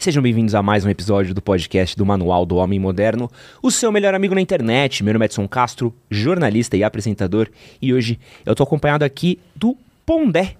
Sejam bem-vindos a mais um episódio do podcast do Manual do Homem Moderno, o seu melhor amigo na internet. Meu nome é Edson Castro, jornalista e apresentador, e hoje eu tô acompanhado aqui do Pondé,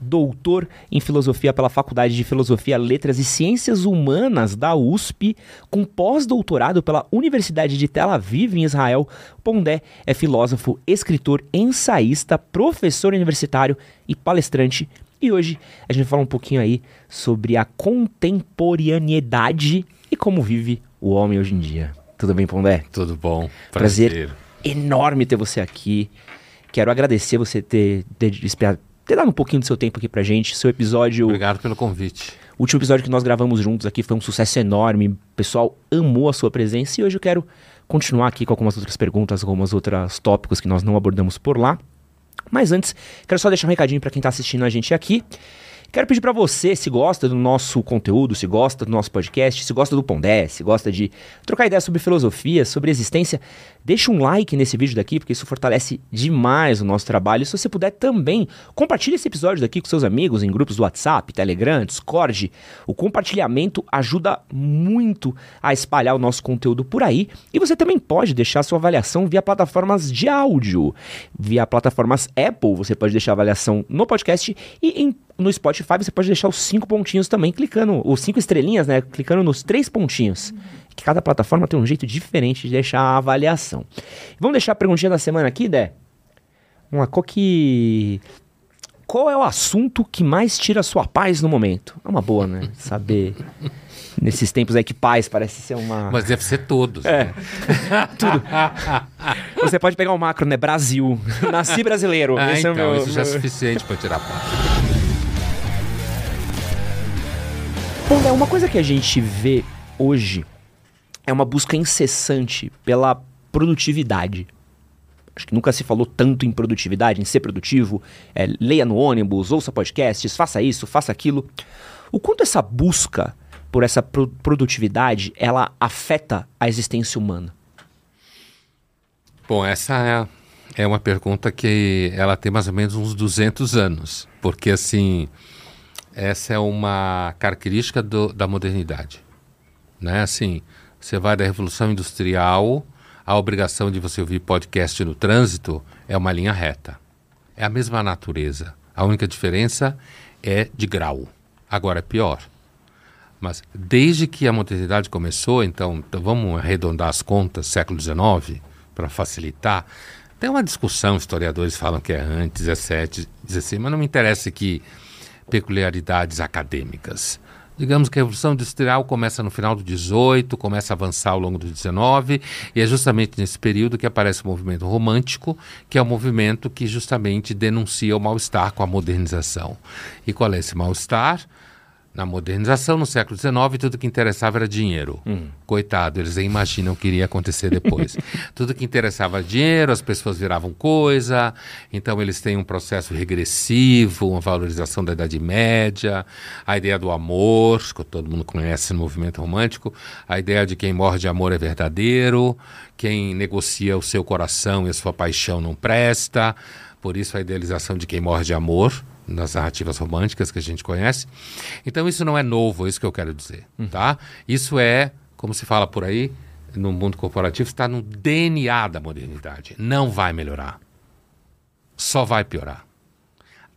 doutor em filosofia pela Faculdade de Filosofia, Letras e Ciências Humanas da USP, com pós-doutorado pela Universidade de Tel Aviv, em Israel. Pondé é filósofo, escritor, ensaísta, professor universitário e palestrante. E hoje a gente vai falar um pouquinho aí sobre a contemporaneidade e como vive o homem hoje em dia. Tudo bem, Pondé? Tudo bom. Prazer, Prazer. enorme ter você aqui. Quero agradecer você ter, ter, ter dado um pouquinho do seu tempo aqui pra gente. Seu episódio. Obrigado pelo convite. O último episódio que nós gravamos juntos aqui foi um sucesso enorme. O pessoal amou a sua presença e hoje eu quero continuar aqui com algumas outras perguntas, algumas outras tópicos que nós não abordamos por lá. Mas antes, quero só deixar um recadinho para quem está assistindo a gente aqui. Quero pedir para você, se gosta do nosso conteúdo, se gosta do nosso podcast, se gosta do Pondé, se gosta de trocar ideias sobre filosofia, sobre existência, deixa um like nesse vídeo daqui, porque isso fortalece demais o nosso trabalho. E se você puder também, compartilhe esse episódio daqui com seus amigos em grupos do WhatsApp, Telegram, Discord. O compartilhamento ajuda muito a espalhar o nosso conteúdo por aí. E você também pode deixar sua avaliação via plataformas de áudio. Via plataformas Apple, você pode deixar avaliação no podcast e em no Spotify você pode deixar os cinco pontinhos também, clicando, os cinco estrelinhas, né? Clicando nos três pontinhos. Que cada plataforma tem um jeito diferente de deixar a avaliação. Vamos deixar a perguntinha da semana aqui, Dé? Uma qual que. Qual é o assunto que mais tira a sua paz no momento? É uma boa, né? Saber. Nesses tempos aí que paz parece ser uma. Mas deve ser todos. É. Né? Tudo. Você pode pegar o um macro, né? Brasil. Nasci brasileiro. Ah, Esse então, é meu... isso já é suficiente para tirar a paz. Bom, é uma coisa que a gente vê hoje é uma busca incessante pela produtividade. Acho que nunca se falou tanto em produtividade, em ser produtivo. É, leia no ônibus, ouça podcasts, faça isso, faça aquilo. O quanto essa busca por essa pro produtividade ela afeta a existência humana? Bom, essa é, é uma pergunta que ela tem mais ou menos uns 200 anos, porque assim essa é uma característica do, da modernidade, né? Assim, você vai da revolução industrial, a obrigação de você ouvir podcast no trânsito é uma linha reta, é a mesma natureza. A única diferença é de grau. Agora é pior. Mas desde que a modernidade começou, então, vamos arredondar as contas, século XIX, para facilitar. Tem uma discussão, historiadores falam que é antes, 17, 16, mas não me interessa que peculiaridades acadêmicas. Digamos que a Revolução Industrial começa no final do 18, começa a avançar ao longo do 19, e é justamente nesse período que aparece o movimento romântico, que é o um movimento que justamente denuncia o mal-estar com a modernização. E qual é esse mal-estar? Na modernização, no século XIX, tudo que interessava era dinheiro. Hum. Coitado, eles nem imaginam o que iria acontecer depois. tudo que interessava era dinheiro, as pessoas viravam coisa, então eles têm um processo regressivo, uma valorização da Idade Média, a ideia do amor, que todo mundo conhece no movimento romântico, a ideia de quem morre de amor é verdadeiro, quem negocia o seu coração e a sua paixão não presta, por isso a idealização de quem morre de amor nas narrativas românticas que a gente conhece. Então isso não é novo, é isso que eu quero dizer, uhum. tá? Isso é, como se fala por aí, no mundo corporativo, está no DNA da modernidade. Não vai melhorar. Só vai piorar.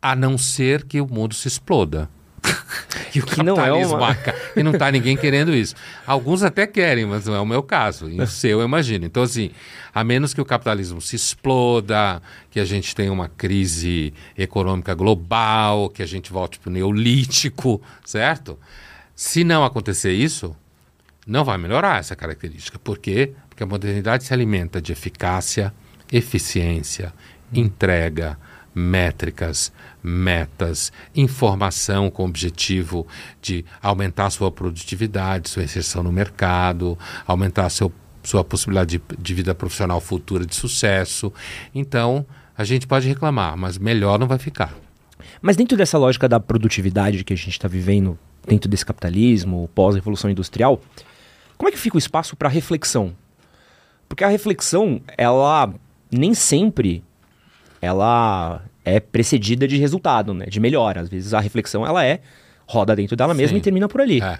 A não ser que o mundo se exploda. E o que não é uma... E não está ninguém querendo isso. Alguns até querem, mas não é o meu caso. E o seu, eu imagino. Então, assim, a menos que o capitalismo se exploda, que a gente tenha uma crise econômica global, que a gente volte para o neolítico, certo? Se não acontecer isso, não vai melhorar essa característica. Por quê? Porque a modernidade se alimenta de eficácia, eficiência, entrega, métricas, metas, informação com o objetivo de aumentar sua produtividade, sua inserção no mercado, aumentar seu, sua possibilidade de, de vida profissional futura de sucesso. Então, a gente pode reclamar, mas melhor não vai ficar. Mas dentro dessa lógica da produtividade que a gente está vivendo, dentro desse capitalismo, pós-revolução industrial, como é que fica o espaço para reflexão? Porque a reflexão, ela nem sempre ela é precedida de resultado, né? De melhora. Às vezes a reflexão ela é roda dentro dela mesma Sim. e termina por ali. É.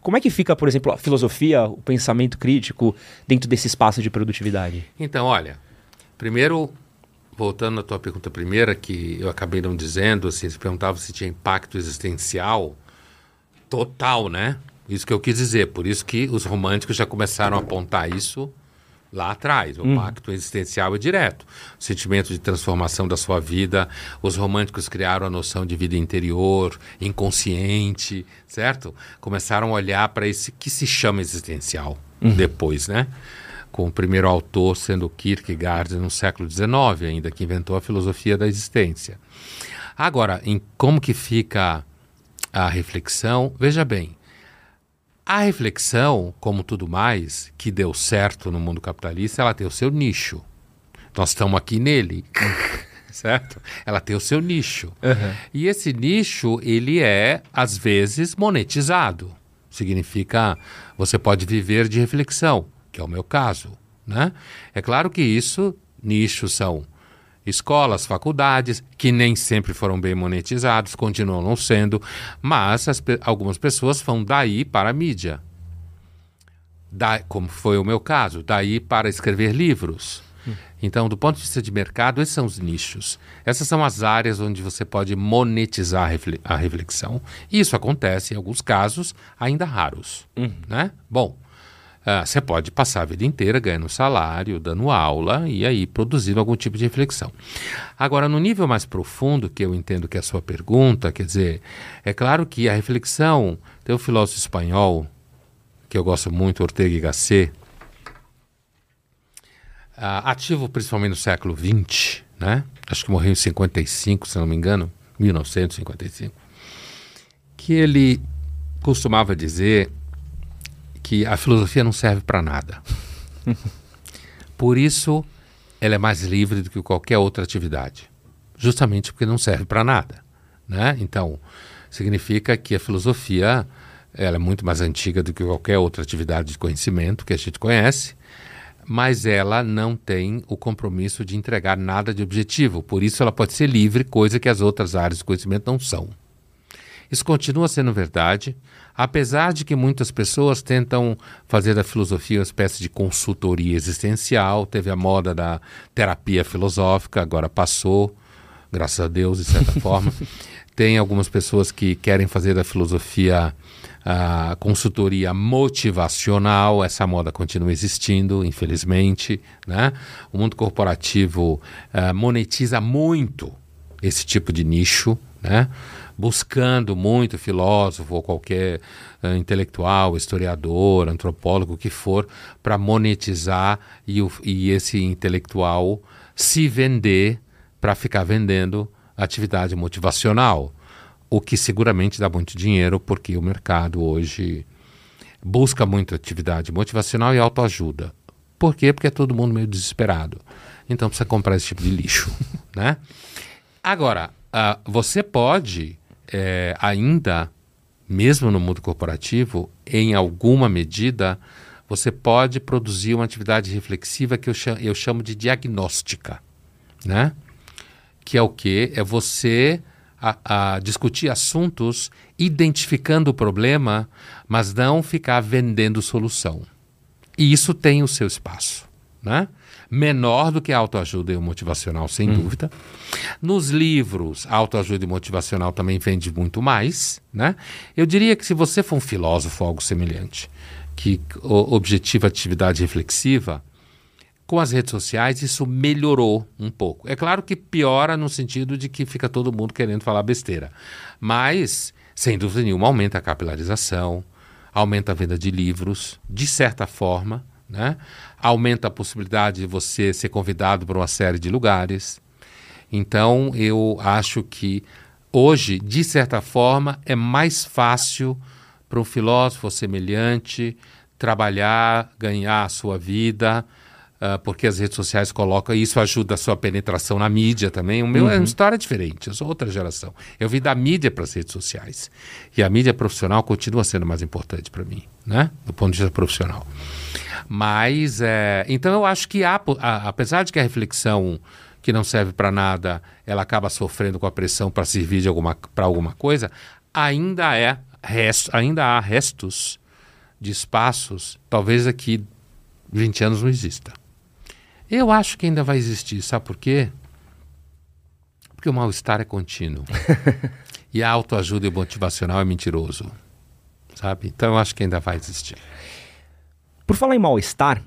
Como é que fica, por exemplo, a filosofia, o pensamento crítico dentro desse espaço de produtividade? Então, olha, primeiro, voltando à tua pergunta primeira, que eu acabei não dizendo, assim, você perguntava se tinha impacto existencial total, né? Isso que eu quis dizer. Por isso que os românticos já começaram a apontar isso lá atrás. O uhum. pacto existencial é direto. O sentimento de transformação da sua vida. Os românticos criaram a noção de vida interior, inconsciente, certo? Começaram a olhar para esse que se chama existencial uhum. depois, né? Com o primeiro autor sendo Kierkegaard no século XIX, ainda que inventou a filosofia da existência. Agora, em como que fica a reflexão? Veja bem, a reflexão, como tudo mais, que deu certo no mundo capitalista, ela tem o seu nicho. Nós estamos aqui nele, certo? Ela tem o seu nicho. Uhum. E esse nicho, ele é, às vezes, monetizado. Significa, você pode viver de reflexão, que é o meu caso. Né? É claro que isso, nichos são escolas, faculdades, que nem sempre foram bem monetizados, continuam não sendo, mas as, algumas pessoas vão daí para a mídia. Da, como foi o meu caso, daí para escrever livros. Hum. Então, do ponto de vista de mercado, esses são os nichos. Essas são as áreas onde você pode monetizar a reflexão. E isso acontece em alguns casos ainda raros. Uhum. Né? Bom, ah, você pode passar a vida inteira ganhando salário, dando aula e aí produzindo algum tipo de reflexão. Agora, no nível mais profundo, que eu entendo que é a sua pergunta, quer dizer, é claro que a reflexão, tem um filósofo espanhol, que eu gosto muito, Ortega y Gasset, uh, ativo principalmente no século XX, né? acho que morreu em 55, se não me engano, 1955, que ele costumava dizer que a filosofia não serve para nada. Por isso, ela é mais livre do que qualquer outra atividade, justamente porque não serve para nada, né? Então, significa que a filosofia ela é muito mais antiga do que qualquer outra atividade de conhecimento que a gente conhece, mas ela não tem o compromisso de entregar nada de objetivo. Por isso, ela pode ser livre, coisa que as outras áreas de conhecimento não são. Isso continua sendo verdade, apesar de que muitas pessoas tentam fazer da filosofia uma espécie de consultoria existencial. Teve a moda da terapia filosófica, agora passou, graças a Deus, de certa forma. Tem algumas pessoas que querem fazer da filosofia a consultoria motivacional, essa moda continua existindo, infelizmente. Né? O mundo corporativo uh, monetiza muito esse tipo de nicho. Né? Buscando muito filósofo ou qualquer uh, intelectual, historiador, antropólogo, que for, para monetizar e, o, e esse intelectual se vender para ficar vendendo atividade motivacional, o que seguramente dá muito dinheiro, porque o mercado hoje busca muito atividade motivacional e autoajuda. Por quê? Porque é todo mundo meio desesperado. Então precisa comprar esse tipo de lixo, né? Agora, uh, você pode é, ainda, mesmo no mundo corporativo, em alguma medida, você pode produzir uma atividade reflexiva que eu chamo, eu chamo de diagnóstica, né? Que é o que? É você a, a discutir assuntos identificando o problema, mas não ficar vendendo solução. E isso tem o seu espaço, né? Menor do que a autoajuda e o motivacional, sem hum. dúvida. Nos livros, autoajuda e motivacional também vende muito mais, né? Eu diria que se você for um filósofo ou algo semelhante, que objetiva atividade reflexiva, com as redes sociais isso melhorou um pouco. É claro que piora no sentido de que fica todo mundo querendo falar besteira, mas sem dúvida nenhuma aumenta a capilarização, aumenta a venda de livros, de certa forma, né? Aumenta a possibilidade de você ser convidado para uma série de lugares. Então, eu acho que hoje, de certa forma, é mais fácil para um filósofo semelhante trabalhar, ganhar a sua vida, uh, porque as redes sociais colocam e isso ajuda a sua penetração na mídia também. O meu uhum. é uma uhum. história diferente, eu sou outra geração. Eu vim da mídia para as redes sociais. E a mídia profissional continua sendo mais importante para mim, né? do ponto de vista profissional. Mas, é, então eu acho que há, a, apesar de que a reflexão que não serve para nada, ela acaba sofrendo com a pressão para servir para alguma coisa, ainda é resto, ainda há restos de espaços, talvez aqui 20 anos não exista. Eu acho que ainda vai existir, sabe por quê? Porque o mal-estar é contínuo. e a autoajuda e o motivacional é mentiroso. Sabe? Então eu acho que ainda vai existir. Por falar em mal-estar,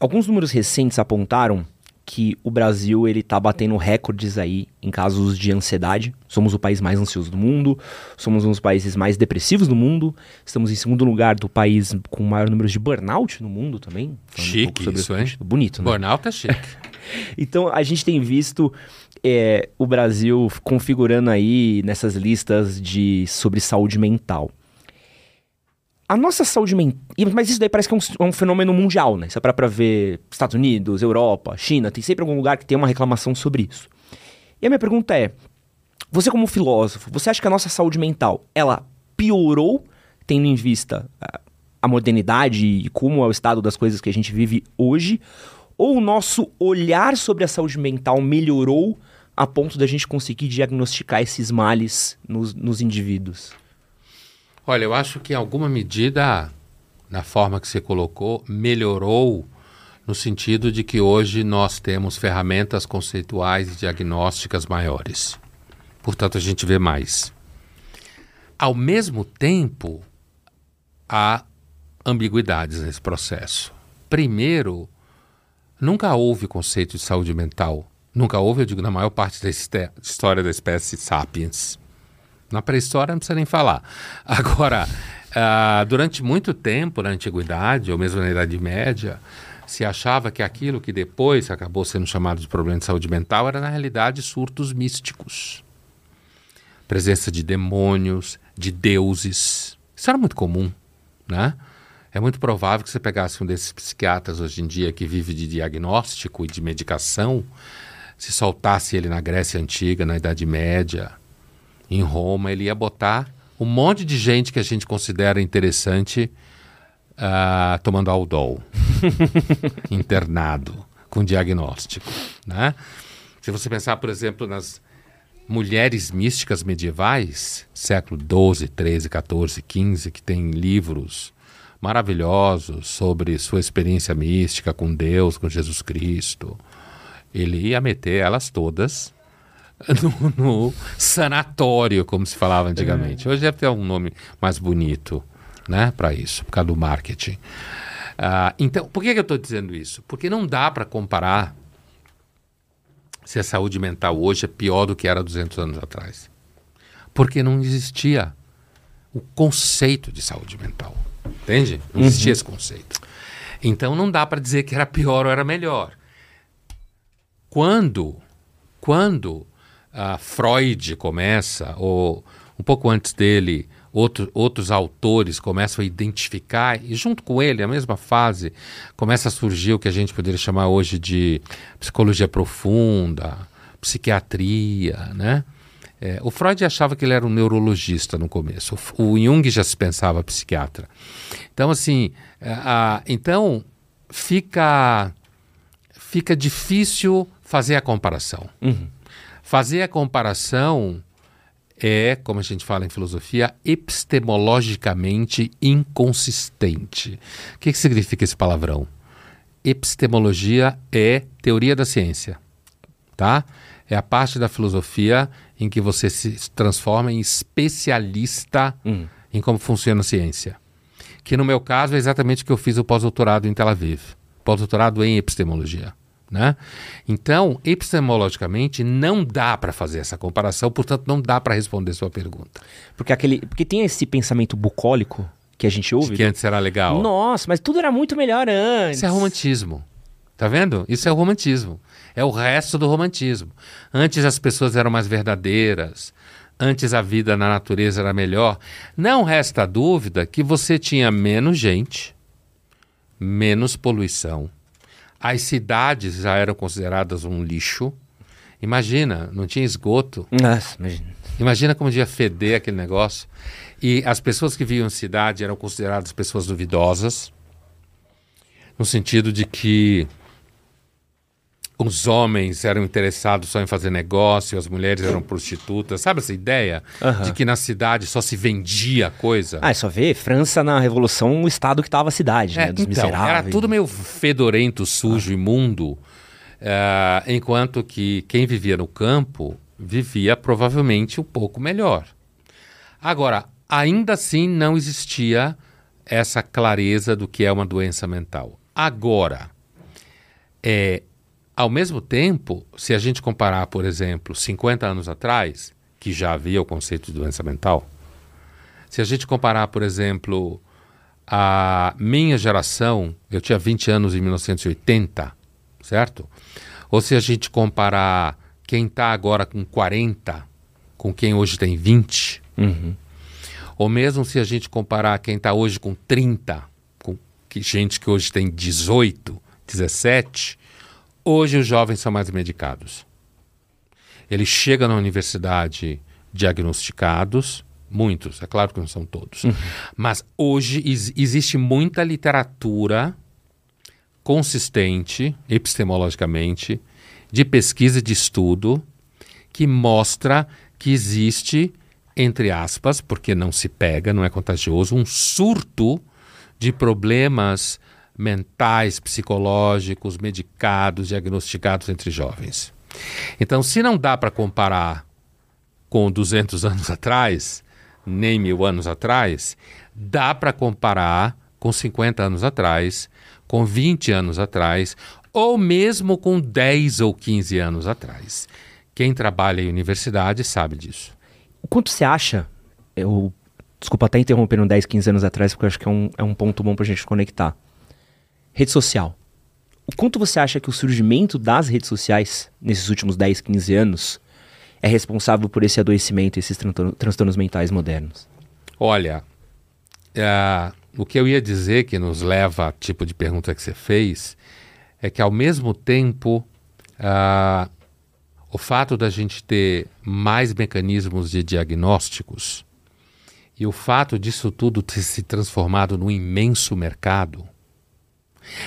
alguns números recentes apontaram que o Brasil ele tá batendo recordes aí em casos de ansiedade. Somos o país mais ansioso do mundo, somos um dos países mais depressivos do mundo, estamos em segundo lugar do país com o maior número de burnout no mundo também. Chique um isso, hein? Bonito, né? Burnout é chique. então a gente tem visto é, o Brasil configurando aí nessas listas de sobre saúde mental. A nossa saúde mental. Mas isso daí parece que é um, é um fenômeno mundial, né? Você para pra ver Estados Unidos, Europa, China, tem sempre algum lugar que tem uma reclamação sobre isso. E a minha pergunta é: você, como filósofo, você acha que a nossa saúde mental ela piorou, tendo em vista a, a modernidade e como é o estado das coisas que a gente vive hoje? Ou o nosso olhar sobre a saúde mental melhorou a ponto da gente conseguir diagnosticar esses males nos, nos indivíduos? Olha, eu acho que em alguma medida, na forma que você colocou, melhorou no sentido de que hoje nós temos ferramentas conceituais e diagnósticas maiores. Portanto, a gente vê mais. Ao mesmo tempo, há ambiguidades nesse processo. Primeiro, nunca houve conceito de saúde mental. Nunca houve, eu digo, na maior parte da história da espécie sapiens. Na pré-história não precisa nem falar. Agora, uh, durante muito tempo na Antiguidade, ou mesmo na Idade Média, se achava que aquilo que depois acabou sendo chamado de problema de saúde mental era, na realidade, surtos místicos. Presença de demônios, de deuses. Isso era muito comum, né? É muito provável que você pegasse um desses psiquiatras hoje em dia que vive de diagnóstico e de medicação, se soltasse ele na Grécia Antiga, na Idade Média, em Roma, ele ia botar um monte de gente que a gente considera interessante uh, tomando Aldol, internado, com diagnóstico. Né? Se você pensar, por exemplo, nas mulheres místicas medievais, século XII, XIII, XIV, XV, que tem livros maravilhosos sobre sua experiência mística com Deus, com Jesus Cristo, ele ia meter elas todas no, no, sanatório, como se falava antigamente. É. Hoje deve ter um nome mais bonito né, para isso, por causa do marketing. Uh, então, por que, que eu estou dizendo isso? Porque não dá para comparar se a saúde mental hoje é pior do que era 200 anos atrás. Porque não existia o conceito de saúde mental. Entende? Não existia uhum. esse conceito. Então não dá para dizer que era pior ou era melhor. Quando, quando uh, Freud começa, ou um pouco antes dele, outro, outros autores começam a identificar, e junto com ele, a mesma fase, começa a surgir o que a gente poderia chamar hoje de psicologia profunda, psiquiatria, né? É, o Freud achava que ele era um neurologista no começo. O, o Jung já se pensava psiquiatra. Então, assim, é, a, então fica fica difícil fazer a comparação. Uhum. Fazer a comparação é, como a gente fala em filosofia, epistemologicamente inconsistente. O que, que significa esse palavrão? Epistemologia é teoria da ciência, tá? É a parte da filosofia em que você se transforma em especialista hum. em como funciona a ciência. Que no meu caso é exatamente o que eu fiz o pós-doutorado em Tel Aviv. Pós-doutorado em epistemologia. Né? Então, epistemologicamente, não dá para fazer essa comparação, portanto, não dá para responder sua pergunta. Porque, aquele, porque tem esse pensamento bucólico que a gente ouve. De que antes era legal. Nossa, mas tudo era muito melhor antes. Isso é romantismo. Tá vendo? Isso é o romantismo. É o resto do romantismo. Antes as pessoas eram mais verdadeiras. Antes a vida na natureza era melhor. Não resta dúvida que você tinha menos gente, menos poluição, as cidades já eram consideradas um lixo. Imagina, não tinha esgoto. Nossa, imagina. Imagina como devia feder aquele negócio. E as pessoas que viviam em cidade eram consideradas pessoas duvidosas, no sentido de que os homens eram interessados só em fazer negócio, as mulheres eram prostitutas. Sabe essa ideia Aham. de que na cidade só se vendia coisa? Ah, é só ver, França na Revolução, o estado que tava a cidade, É, né? Dos então, miseráveis. era tudo meio fedorento, sujo, imundo, eh, enquanto que quem vivia no campo vivia provavelmente um pouco melhor. Agora, ainda assim não existia essa clareza do que é uma doença mental. Agora, é, ao mesmo tempo, se a gente comparar, por exemplo, 50 anos atrás, que já havia o conceito de doença mental, se a gente comparar, por exemplo, a minha geração, eu tinha 20 anos em 1980, certo? Ou se a gente comparar quem está agora com 40 com quem hoje tem 20, Uhum. ou mesmo se a gente comparar quem está hoje com 30, com que gente que hoje tem 18, 17, hoje os jovens são mais medicados. Eles chegam na universidade diagnosticados, muitos, é claro que não são todos, mas hoje ex- existe muita literatura consistente, epistemologicamente, de pesquisa e de estudo que mostra que existe, entre aspas, porque não se pega, não é contagioso, um surto de problemas mentais, psicológicos, medicados, diagnosticados entre jovens. Então, se não dá para comparar com 200 anos atrás, nem mil anos atrás, dá para comparar com 50 anos atrás, com 20 anos atrás, ou mesmo com 10 ou 15 anos atrás. Quem trabalha em universidade sabe disso. O quanto você acha, eu, desculpa até interromper um 10, 15 anos atrás, porque eu acho que é um, é um ponto bom pra gente conectar. Rede social. O quanto você acha que o surgimento das redes sociais, nesses últimos 10, 15 anos, é responsável por esse adoecimento, esses transtorno- transtornos mentais modernos? Olha, ah, o que eu ia dizer que nos leva ao tipo de pergunta que você fez é que, ao mesmo tempo, ah, o fato da gente ter mais mecanismos de diagnósticos e o fato disso tudo ter se transformado num imenso mercado.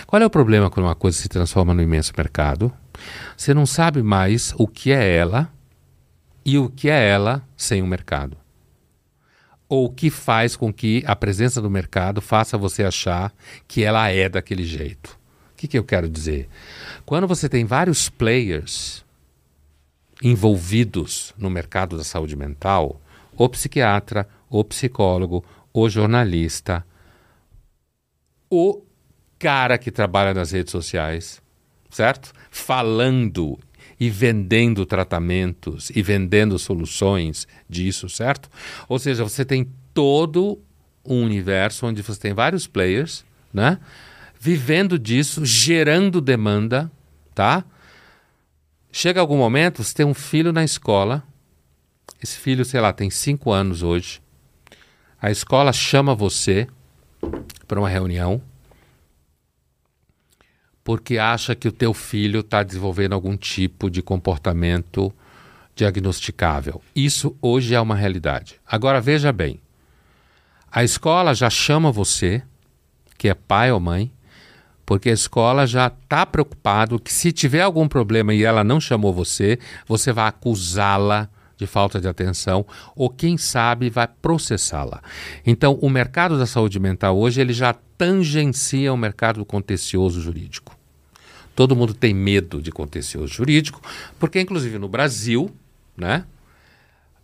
Qual é o problema quando uma coisa se transforma num imenso mercado? Você não sabe mais o que é ela e o que é ela sem o mercado ou o que faz com que a presença do mercado faça você achar que ela é daquele jeito. O que, que eu quero dizer? Quando você tem vários players envolvidos no mercado da saúde mental, o psiquiatra, o psicólogo, o jornalista, o cara que trabalha nas redes sociais, certo? Falando e vendendo tratamentos e vendendo soluções disso, certo? Ou seja, você tem todo um universo onde você tem vários players, né? Vivendo disso, gerando demanda, tá? Chega algum momento, você tem um filho na escola, esse filho, sei lá, tem cinco anos hoje, a escola chama você para uma reunião porque acha que o teu filho está desenvolvendo algum tipo de comportamento diagnosticável. Isso hoje é uma realidade. Agora veja bem, a escola já chama você, que é pai ou mãe, porque a escola já está preocupado que se tiver algum problema e ela não chamou você, você vai acusá-la de falta de atenção ou quem sabe vai processá-la. Então, o mercado da saúde mental hoje ele já tangencia o mercado contencioso jurídico. Todo mundo tem medo de contencioso jurídico, porque inclusive no Brasil, né?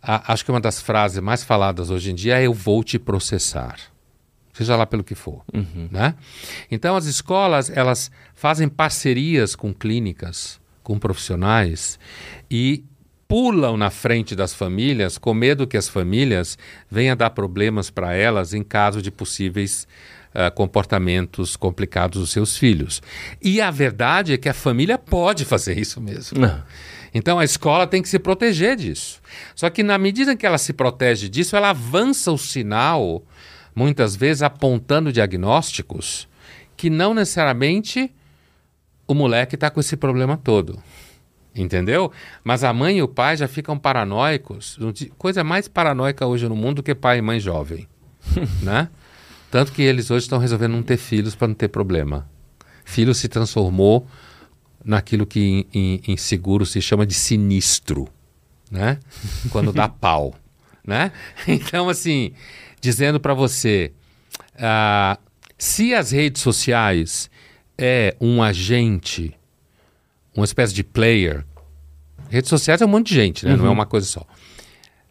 a- acho que uma das frases mais faladas hoje em dia é eu vou te processar. Seja lá pelo que for, né? Então as escolas, elas fazem parcerias com clínicas, com profissionais e pulam na frente das famílias com medo que as famílias venham dar problemas para elas em caso de possíveis ah, comportamentos complicados dos seus filhos. E a verdade é que a família pode fazer isso mesmo. Não. Então a escola tem que se proteger disso. Só que na medida que ela se protege disso, ela avança o sinal, muitas vezes apontando diagnósticos que não necessariamente o moleque está com esse problema todo. Entendeu? Mas a mãe e o pai já ficam paranoicos. Coisa mais paranoica hoje no mundo do que pai e mãe jovem. né? Tanto que eles hoje estão resolvendo não ter filhos para não ter problema. Filho se transformou naquilo que em, em, em seguro se chama de sinistro, né? Quando dá pau, né? Então, assim, dizendo para você, uh, se as redes sociais é um agente, uma espécie de player, redes sociais é um monte de gente, né? Uhum. Não é uma coisa só.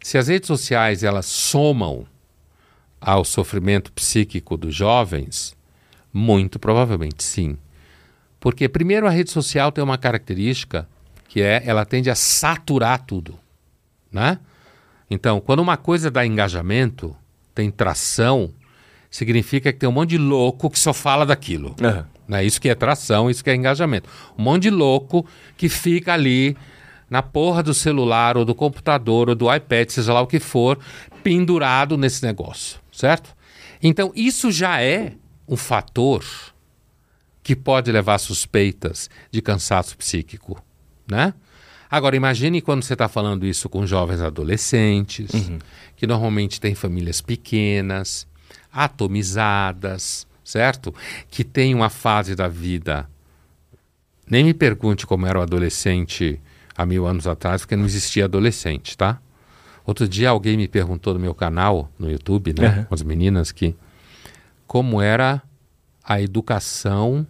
Se as redes sociais elas somam ao sofrimento psíquico dos jovens, muito provavelmente sim. Porque, primeiro, a rede social tem uma característica que é ela tende a saturar tudo. Né? Então, quando uma coisa dá engajamento, tem tração, significa que tem um monte de louco que só fala daquilo. Uhum. Né? Isso que é tração, isso que é engajamento. Um monte de louco que fica ali na porra do celular ou do computador ou do iPad, seja lá o que for, pendurado nesse negócio, certo? Então, isso já é um fator que pode levar suspeitas de cansaço psíquico, né? Agora, imagine quando você está falando isso com jovens adolescentes, uhum. que normalmente têm famílias pequenas, atomizadas, certo? Que tem uma fase da vida. Nem me pergunte como era o adolescente há mil anos atrás, porque não existia adolescente, tá? Outro dia alguém me perguntou no meu canal, no YouTube, né? Uhum. Com as meninas, que como era a educação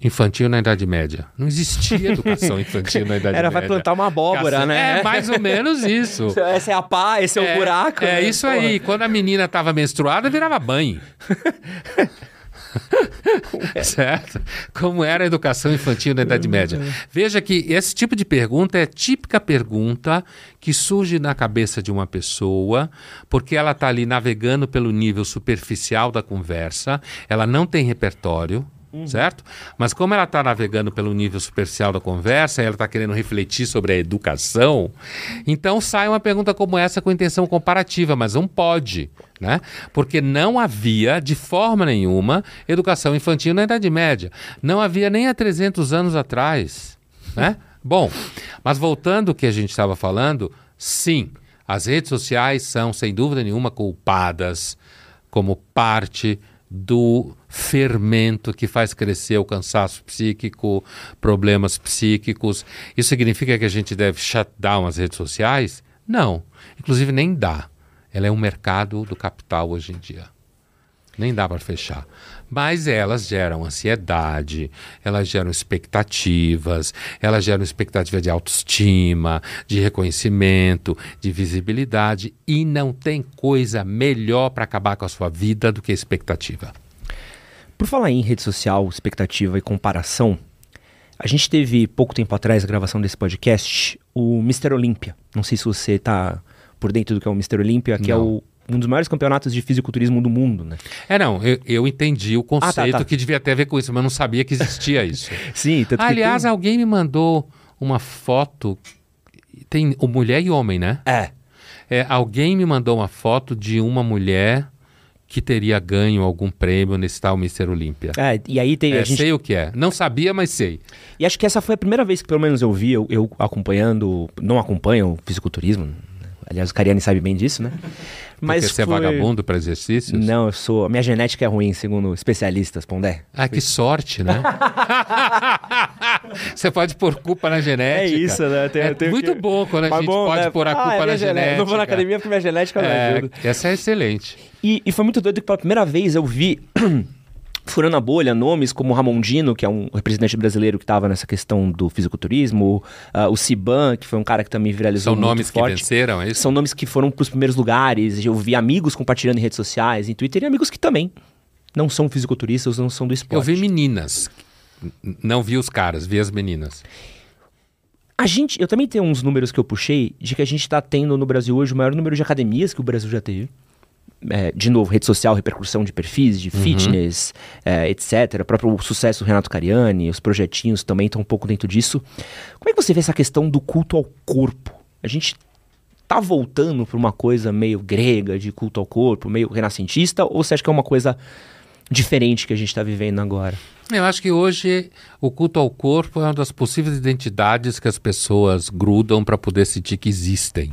infantil na Idade Média. Não existia educação infantil na Idade Era, Média. Era, vai plantar uma abóbora, né? É, mais ou menos isso. Essa é a pá, esse é, é o buraco. É né? isso Porra. aí. Quando a menina estava menstruada, virava banho. certo? Como era a educação infantil na Idade Média? Veja que esse tipo de pergunta é típica pergunta que surge na cabeça de uma pessoa, porque ela está ali navegando pelo nível superficial da conversa, ela não tem repertório, Uhum. Certo? Mas como ela está navegando pelo nível superficial da conversa, ela está querendo refletir sobre a educação, então sai uma pergunta como essa com intenção comparativa, mas não pode, né? Porque não havia, de forma nenhuma, educação infantil na Idade Média. Não havia nem há 300 anos atrás, né? Bom, mas voltando ao que a gente estava falando, sim, as redes sociais são, sem dúvida nenhuma, culpadas como parte do fermento que faz crescer o cansaço psíquico, problemas psíquicos. Isso significa que a gente deve shut down as redes sociais? Não. Inclusive, nem dá. Ela é um mercado do capital hoje em dia. Nem dá para fechar. Mas elas geram ansiedade, elas geram expectativas, elas geram expectativa de autoestima, de reconhecimento, de visibilidade. E não tem coisa melhor para acabar com a sua vida do que expectativa. Por falar em rede social, expectativa e comparação, a gente teve pouco tempo atrás a gravação desse podcast, o Mr. Olímpia. Não sei se você está por dentro do que é o Mr. Olímpia, que é não. é o, um dos maiores campeonatos de fisiculturismo do mundo, né? É, não, eu, eu entendi o conceito ah, tá, tá. que devia ter a ver com isso, mas não sabia que existia isso. Sim, tanto Aliás, tem... alguém me mandou uma foto, tem o mulher e homem, né? É. é. Alguém me mandou uma foto de uma mulher que teria ganho algum prêmio nesse tal Mister Olímpia. É, e aí tem. É, a gente... Sei o que é. Não sabia, mas sei. E acho que essa foi a primeira vez que pelo menos eu vi, eu, eu acompanhando, não acompanho o fisiculturismo. Aliás, o Cariani sabe bem disso, né? Mas Porque você é foi... é vagabundo para exercícios? Não, eu sou. Minha genética é ruim, segundo especialistas, Pondé. Ah, que sorte, né? você pode pôr culpa na genética. É isso, né? Tem, é muito que... bom quando a Mas gente bom, pode né? pôr a ah, culpa ah, na genética. genética. Não vou na academia porque minha genética não é, ajuda. Essa é excelente. E, e foi muito doido que pela primeira vez eu vi. Furando a bolha, nomes como Ramondino, que é um representante brasileiro que estava nessa questão do fisiculturismo, uh, o Siban, que foi um cara que também viralizou São nomes forte. que venceram, é isso? São nomes que foram para os primeiros lugares. Eu vi amigos compartilhando em redes sociais, em Twitter, e amigos que também não são fisiculturistas, não são do esporte. Eu vi meninas, não vi os caras, vi as meninas. A gente, eu também tenho uns números que eu puxei de que a gente está tendo no Brasil hoje o maior número de academias que o Brasil já teve é, de novo, rede social, repercussão de perfis, de uhum. fitness, é, etc. O próprio sucesso do Renato Cariani, os projetinhos também estão um pouco dentro disso. Como é que você vê essa questão do culto ao corpo? A gente tá voltando para uma coisa meio grega, de culto ao corpo, meio renascentista, ou você acha que é uma coisa diferente que a gente está vivendo agora? Eu acho que hoje o culto ao corpo é uma das possíveis identidades que as pessoas grudam para poder sentir que existem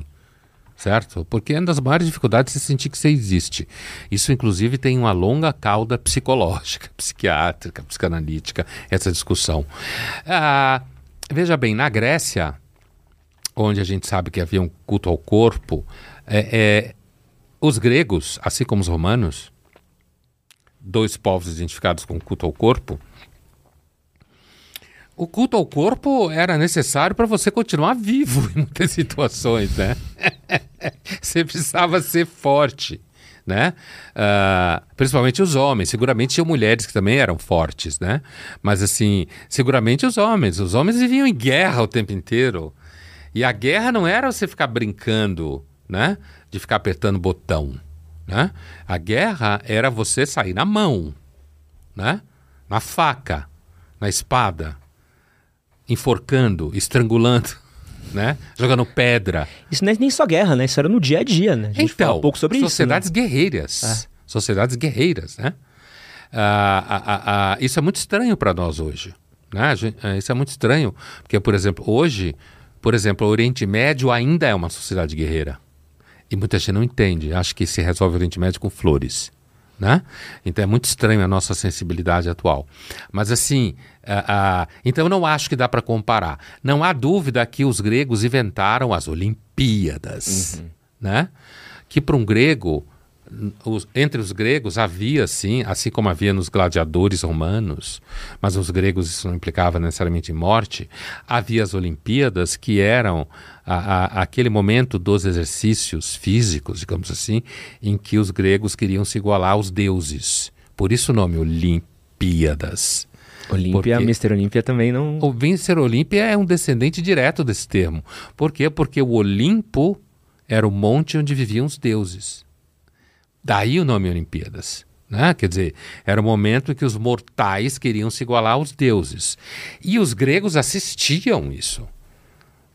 certo? Porque uma das maiores dificuldades é sentir que você existe. Isso, inclusive, tem uma longa cauda psicológica, psiquiátrica, psicanalítica, essa discussão. Ah, veja bem, na Grécia, onde a gente sabe que havia um culto ao corpo, é, é, os gregos, assim como os romanos, dois povos identificados com culto ao corpo, o culto ao corpo era necessário para você continuar vivo em muitas situações, né? você precisava ser forte, né? Uh, principalmente os homens. Seguramente tinham mulheres que também eram fortes, né? Mas assim, seguramente os homens. Os homens viviam em guerra o tempo inteiro. E a guerra não era você ficar brincando, né? De ficar apertando botão, né? A guerra era você sair na mão, né? Na faca, na espada enforcando, estrangulando, né? Jogando pedra. Isso não é nem só guerra, né? Isso era no dia a dia, né? A gente então, fala um pouco sobre sociedades isso. Né? guerreiras. É. Sociedades guerreiras, né? Ah, ah, ah, ah isso é muito estranho para nós hoje. Né? É, isso é muito estranho, porque, por exemplo, hoje, por exemplo, o Oriente Médio ainda é uma sociedade guerreira. E muita gente não entende. Acha que se resolve o Oriente Médio com flores. Né? Então é muito estranho a nossa sensibilidade atual. Mas assim, uh, uh, então eu não acho que dá para comparar. Não há dúvida que os gregos inventaram as Olimpíadas, uhum. né? Que para um grego os, entre os gregos havia, sim, assim como havia nos gladiadores romanos, mas os gregos isso não implicava necessariamente em morte, havia as Olimpíadas que eram a, a, aquele momento dos exercícios físicos, digamos assim, em que os gregos queriam se igualar aos deuses. Por isso o nome Olimpíadas. Olímpia, Mr. Olímpia também não. O Mr. Olímpia é um descendente direto desse termo. Por quê? Porque o Olimpo era o monte onde viviam os deuses. Daí o nome Olimpíadas. Né? Quer dizer, era o momento em que os mortais queriam se igualar aos deuses. E os gregos assistiam isso.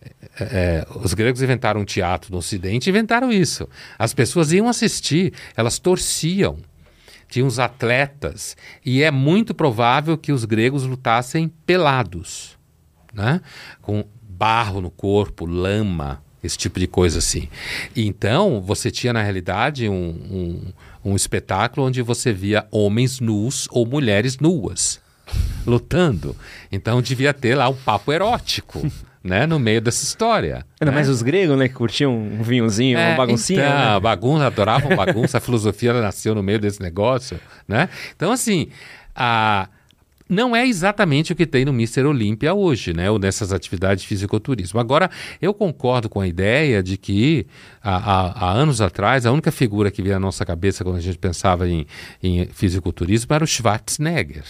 É, é, os gregos inventaram teatro no Ocidente inventaram isso. As pessoas iam assistir, elas torciam. Tinha os atletas. E é muito provável que os gregos lutassem pelados, né? com barro no corpo, lama, esse tipo de coisa assim. Então, você tinha na realidade um, um, um espetáculo onde você via homens nus ou mulheres nuas lutando. Então, devia ter lá um papo erótico. Né, no meio dessa história. Ainda né? mais os gregos, né, que curtiam um vinhozinho, é, uma baguncinha. Então, né? bagunça, adoravam bagunça, a filosofia nasceu no meio desse negócio, né? Então, assim, a não é exatamente o que tem no Mister Olímpia hoje, né? Ou nessas atividades de fisiculturismo. Agora, eu concordo com a ideia de que há, há, há, anos atrás, a única figura que vinha à nossa cabeça quando a gente pensava em, em fisiculturismo era o Schwarzenegger.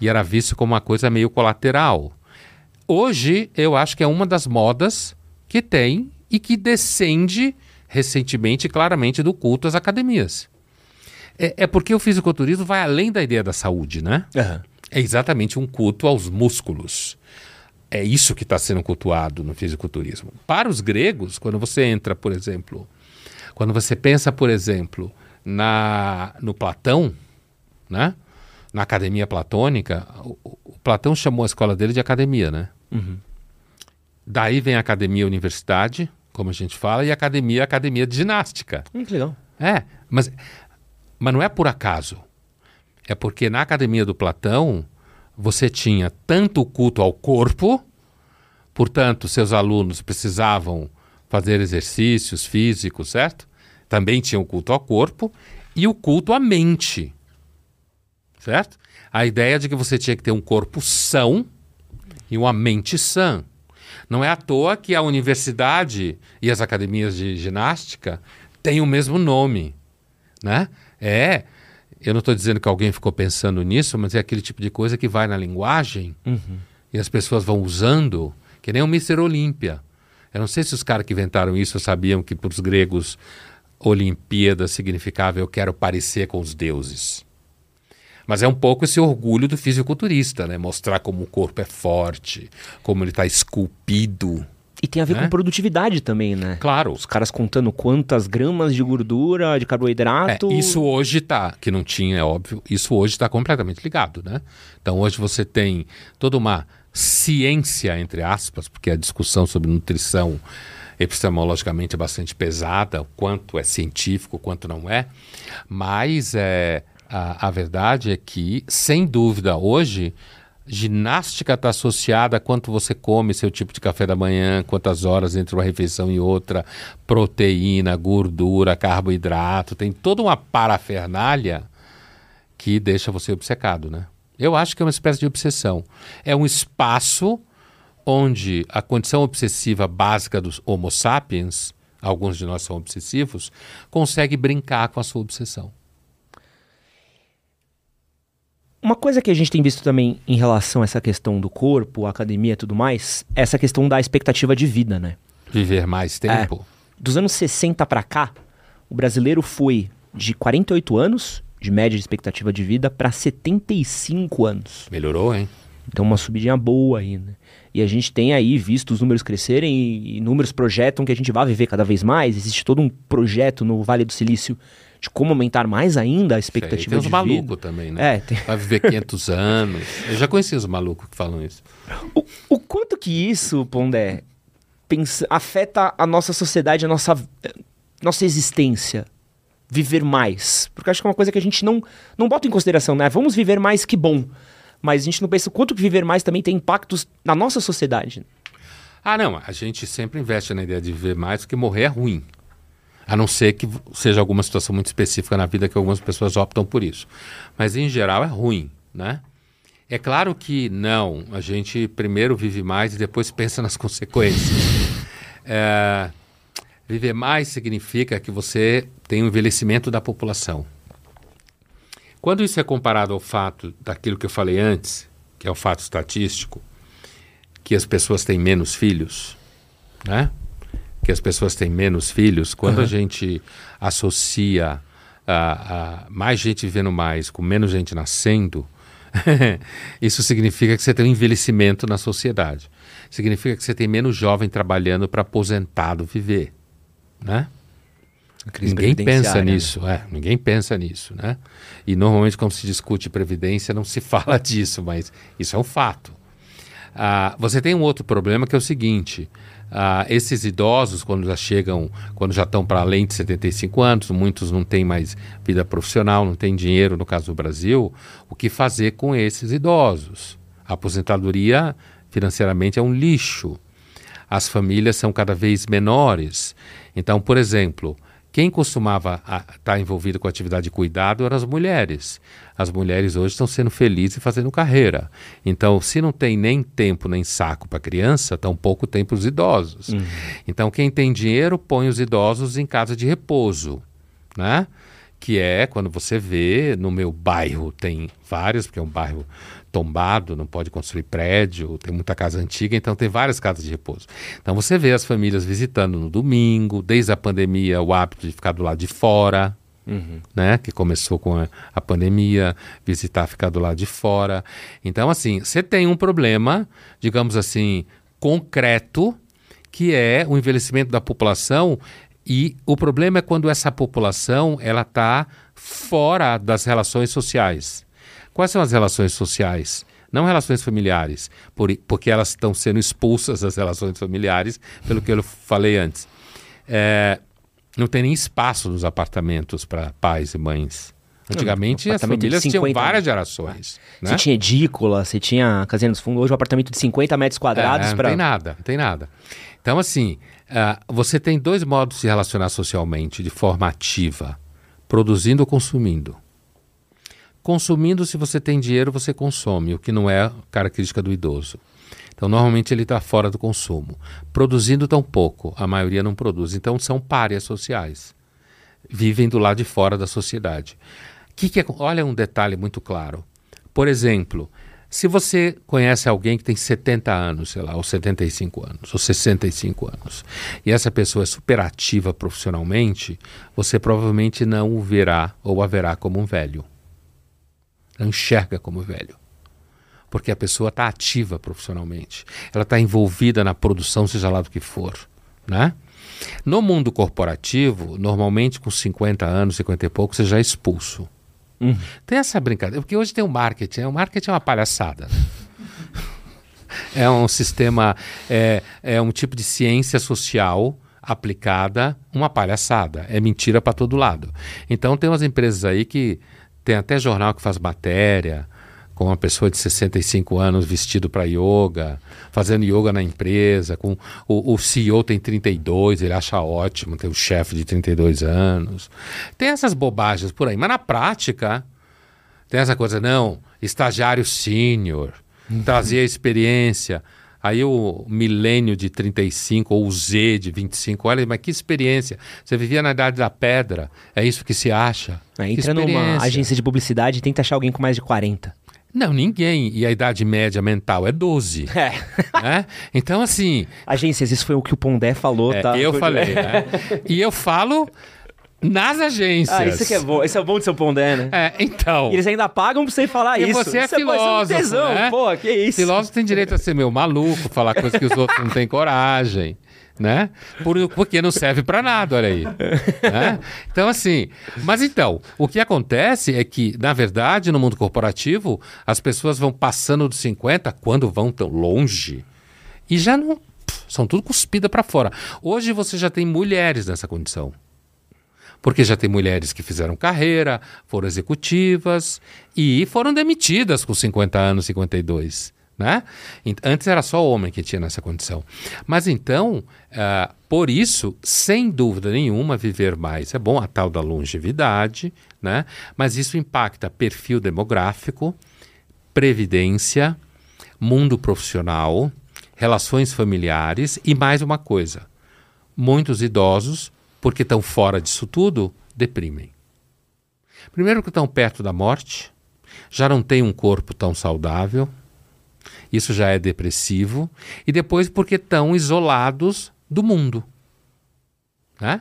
E era visto como uma coisa meio colateral. Hoje, eu acho que é uma das modas que tem e que descende recentemente, claramente, do culto às academias. É, é, porque o fisiculturismo vai além da ideia da saúde, né? Uhum. É exatamente um culto aos músculos. É isso que está sendo cultuado no fisiculturismo. Para os gregos, quando você entra, por exemplo, quando você pensa, por exemplo, na, no Platão, né? na academia platônica, o, o, Platão chamou a escola dele de academia, né? Uhum. Daí vem a academia universidade, como a gente fala, e a academia academia de ginástica. Hum, que legal. É, mas mas não é por acaso. É porque na academia do Platão você tinha tanto o culto ao corpo, portanto, seus alunos precisavam fazer exercícios físicos, certo? Também tinha o culto ao corpo e o culto à mente, certo? A ideia de que você tinha que ter um corpo são e uma mente sã. Não é à toa que a universidade e as academias de ginástica têm o mesmo nome, né? É. Eu não estou dizendo que alguém ficou pensando nisso, mas é aquele tipo de coisa que vai na linguagem uhum. e as pessoas vão usando, que nem o Mr. Olímpia. Eu não sei se os caras que inventaram isso sabiam que para os gregos Olimpíada significava eu quero parecer com os deuses. Mas é um pouco esse orgulho do fisiculturista, né? Mostrar como o corpo é forte, como ele está esculpido e tem a ver né? com produtividade também, né? Claro. Os caras contando quantas gramas de gordura, de carboidrato. É, isso hoje tá, que não tinha, é óbvio, isso hoje está completamente ligado, né? Então hoje você tem toda uma ciência, entre aspas, porque a discussão sobre nutrição epistemologicamente bastante pesada, o quanto é científico, o quanto não é, mas é, a, a verdade é que, sem dúvida, hoje ginástica está associada a quanto você come, seu tipo de café da manhã, quantas horas entre uma refeição e outra, proteína, gordura, carboidrato, tem toda uma parafernália que deixa você obcecado, né? Eu acho que é uma espécie de obsessão. É um espaço onde a condição obsessiva básica dos Homo sapiens, alguns de nós são obsessivos, consegue brincar com a sua obsessão. Uma coisa que a gente tem visto também em relação a essa questão do corpo, academia e tudo mais, é essa questão da expectativa de vida, né? Viver mais tempo. É, dos anos 60 para cá, o brasileiro foi de 48 anos de média de expectativa de vida para 75 anos. Melhorou, hein? Então uma subidinha boa aí, né? E a gente tem aí visto os números crescerem e, e números projetam que a gente vai viver cada vez mais. Existe todo um projeto no Vale do Silício de como aumentar mais ainda a expectativa tem de vida. Tem os malucos também, né? É, tem... Vai viver 500 anos. Eu já conheci os malucos que falam isso. O, o quanto que isso, Pondé, pensa, afeta a nossa sociedade, a nossa, nossa existência? Viver mais. Porque acho que é uma coisa que a gente não, não bota em consideração, né? Vamos viver mais, que bom. Mas a gente não pensa o quanto que viver mais também tem impactos na nossa sociedade. Ah, não. A gente sempre investe na ideia de viver mais, porque morrer é ruim. A não ser que seja alguma situação muito específica na vida que algumas pessoas optam por isso. Mas em geral é ruim, né? É claro que não, a gente primeiro vive mais e depois pensa nas consequências. É, viver mais significa que você tem um envelhecimento da população. Quando isso é comparado ao fato daquilo que eu falei antes, que é o fato estatístico, que as pessoas têm menos filhos, né? Que as pessoas têm menos filhos, quando uhum. a gente associa a, a mais gente vivendo mais com menos gente nascendo, isso significa que você tem um envelhecimento na sociedade. Significa que você tem menos jovem trabalhando para aposentado viver, né? Ninguém pensa né? nisso, é, ninguém pensa nisso, né? E normalmente quando se discute previdência não se fala disso, mas isso é um fato. Ah, você tem um outro problema que é o seguinte: ah, esses idosos, quando já chegam, quando já estão para além de 75 anos, muitos não têm mais vida profissional, não têm dinheiro, no caso do Brasil, o que fazer com esses idosos? A aposentadoria financeiramente é um lixo. As famílias são cada vez menores. Então, por exemplo, quem costumava estar tá envolvido com a atividade de cuidado eram as mulheres. As mulheres hoje estão sendo felizes e fazendo carreira. Então, se não tem nem tempo nem saco para criança, tão pouco tempo para os idosos. Uhum. Então, quem tem dinheiro põe os idosos em casa de repouso, né? Que é quando você vê no meu bairro tem vários, porque é um bairro tombado, não pode construir prédio, tem muita casa antiga, então tem várias casas de repouso. Então você vê as famílias visitando no domingo, desde a pandemia, o hábito de ficar do lado de fora, Uhum. Né, que começou com a, a, pandemia, visitar, ficar do lado de fora. Então, assim, você tem um problema, digamos assim, concreto, que é o envelhecimento da população. E o problema é quando essa população ela está fora das relações sociais. Quais são as relações sociais? Não relações familiares, por, porque elas estão sendo expulsas das relações familiares, pelo que eu falei antes. É, não tem nem espaço nos apartamentos para pais e mães. Antigamente as famílias tinham várias gerações. Né? Você tinha edícula, você tinha casinha nos fundos, hoje um apartamento de 50 metros quadrados. É, pra... Não tem nada, não tem nada. Então, assim, uh, você tem dois modos de se relacionar socialmente de forma ativa: produzindo ou consumindo. Consumindo, se você tem dinheiro, você consome, o que não é característica do idoso. Então, normalmente ele está fora do consumo. Produzindo tão pouco, a maioria não produz. Então, são párias sociais. Vivem do lado de fora da sociedade. Que que é, olha um detalhe muito claro. Por exemplo, se você conhece alguém que tem 70 anos, sei lá, ou 75 anos, ou 65 anos, e essa pessoa é superativa profissionalmente, você provavelmente não o verá ou a verá como um velho não enxerga como velho. Porque a pessoa está ativa profissionalmente. Ela está envolvida na produção, seja lá do que for. Né? No mundo corporativo, normalmente com 50 anos, 50 e pouco, você já é expulso. Uhum. Tem essa brincadeira, porque hoje tem o marketing. O marketing é uma palhaçada. Né? é um sistema, é, é um tipo de ciência social aplicada uma palhaçada. É mentira para todo lado. Então tem umas empresas aí que tem até jornal que faz matéria com uma pessoa de 65 anos vestido para yoga, fazendo yoga na empresa, com o, o, CEO tem 32, ele acha ótimo, tem o chefe de 32 anos. Tem essas bobagens por aí, mas na prática tem essa coisa, não, estagiário sênior, trazia experiência. Aí o milênio de 35 ou o Z de 25, olha, mas que experiência. Você vivia na idade da pedra, é isso que se acha. É, entra numa agência de publicidade e tenta achar alguém com mais de 40. Não, ninguém. E a idade média mental é 12. É. Né? Então, assim. Agências, isso foi o que o Pondé falou, é, tá? Eu falei. né? E eu falo nas agências. Ah, isso que é bom. Esse é o bom de seu Pondé, né? É, então. E eles ainda pagam pra você falar e isso. você é você filósofo, tesão, né? Pô, que isso. Filósofo tem direito a ser meu maluco, falar coisas que os outros não têm coragem né? Por, porque não serve para nada, olha aí. né? Então, assim, mas então, o que acontece é que, na verdade, no mundo corporativo, as pessoas vão passando dos 50 quando vão tão longe e já não. São tudo cuspida para fora. Hoje você já tem mulheres nessa condição. Porque já tem mulheres que fizeram carreira, foram executivas e foram demitidas com 50 anos, 52. Né? Antes era só homem que tinha nessa condição. Mas então, uh, por isso, sem dúvida nenhuma, viver mais é bom, a tal da longevidade, né? mas isso impacta perfil demográfico, previdência, mundo profissional, relações familiares e mais uma coisa: muitos idosos, porque estão fora disso tudo, deprimem. Primeiro, que estão perto da morte, já não têm um corpo tão saudável isso já é depressivo. E depois porque estão isolados do mundo. Né?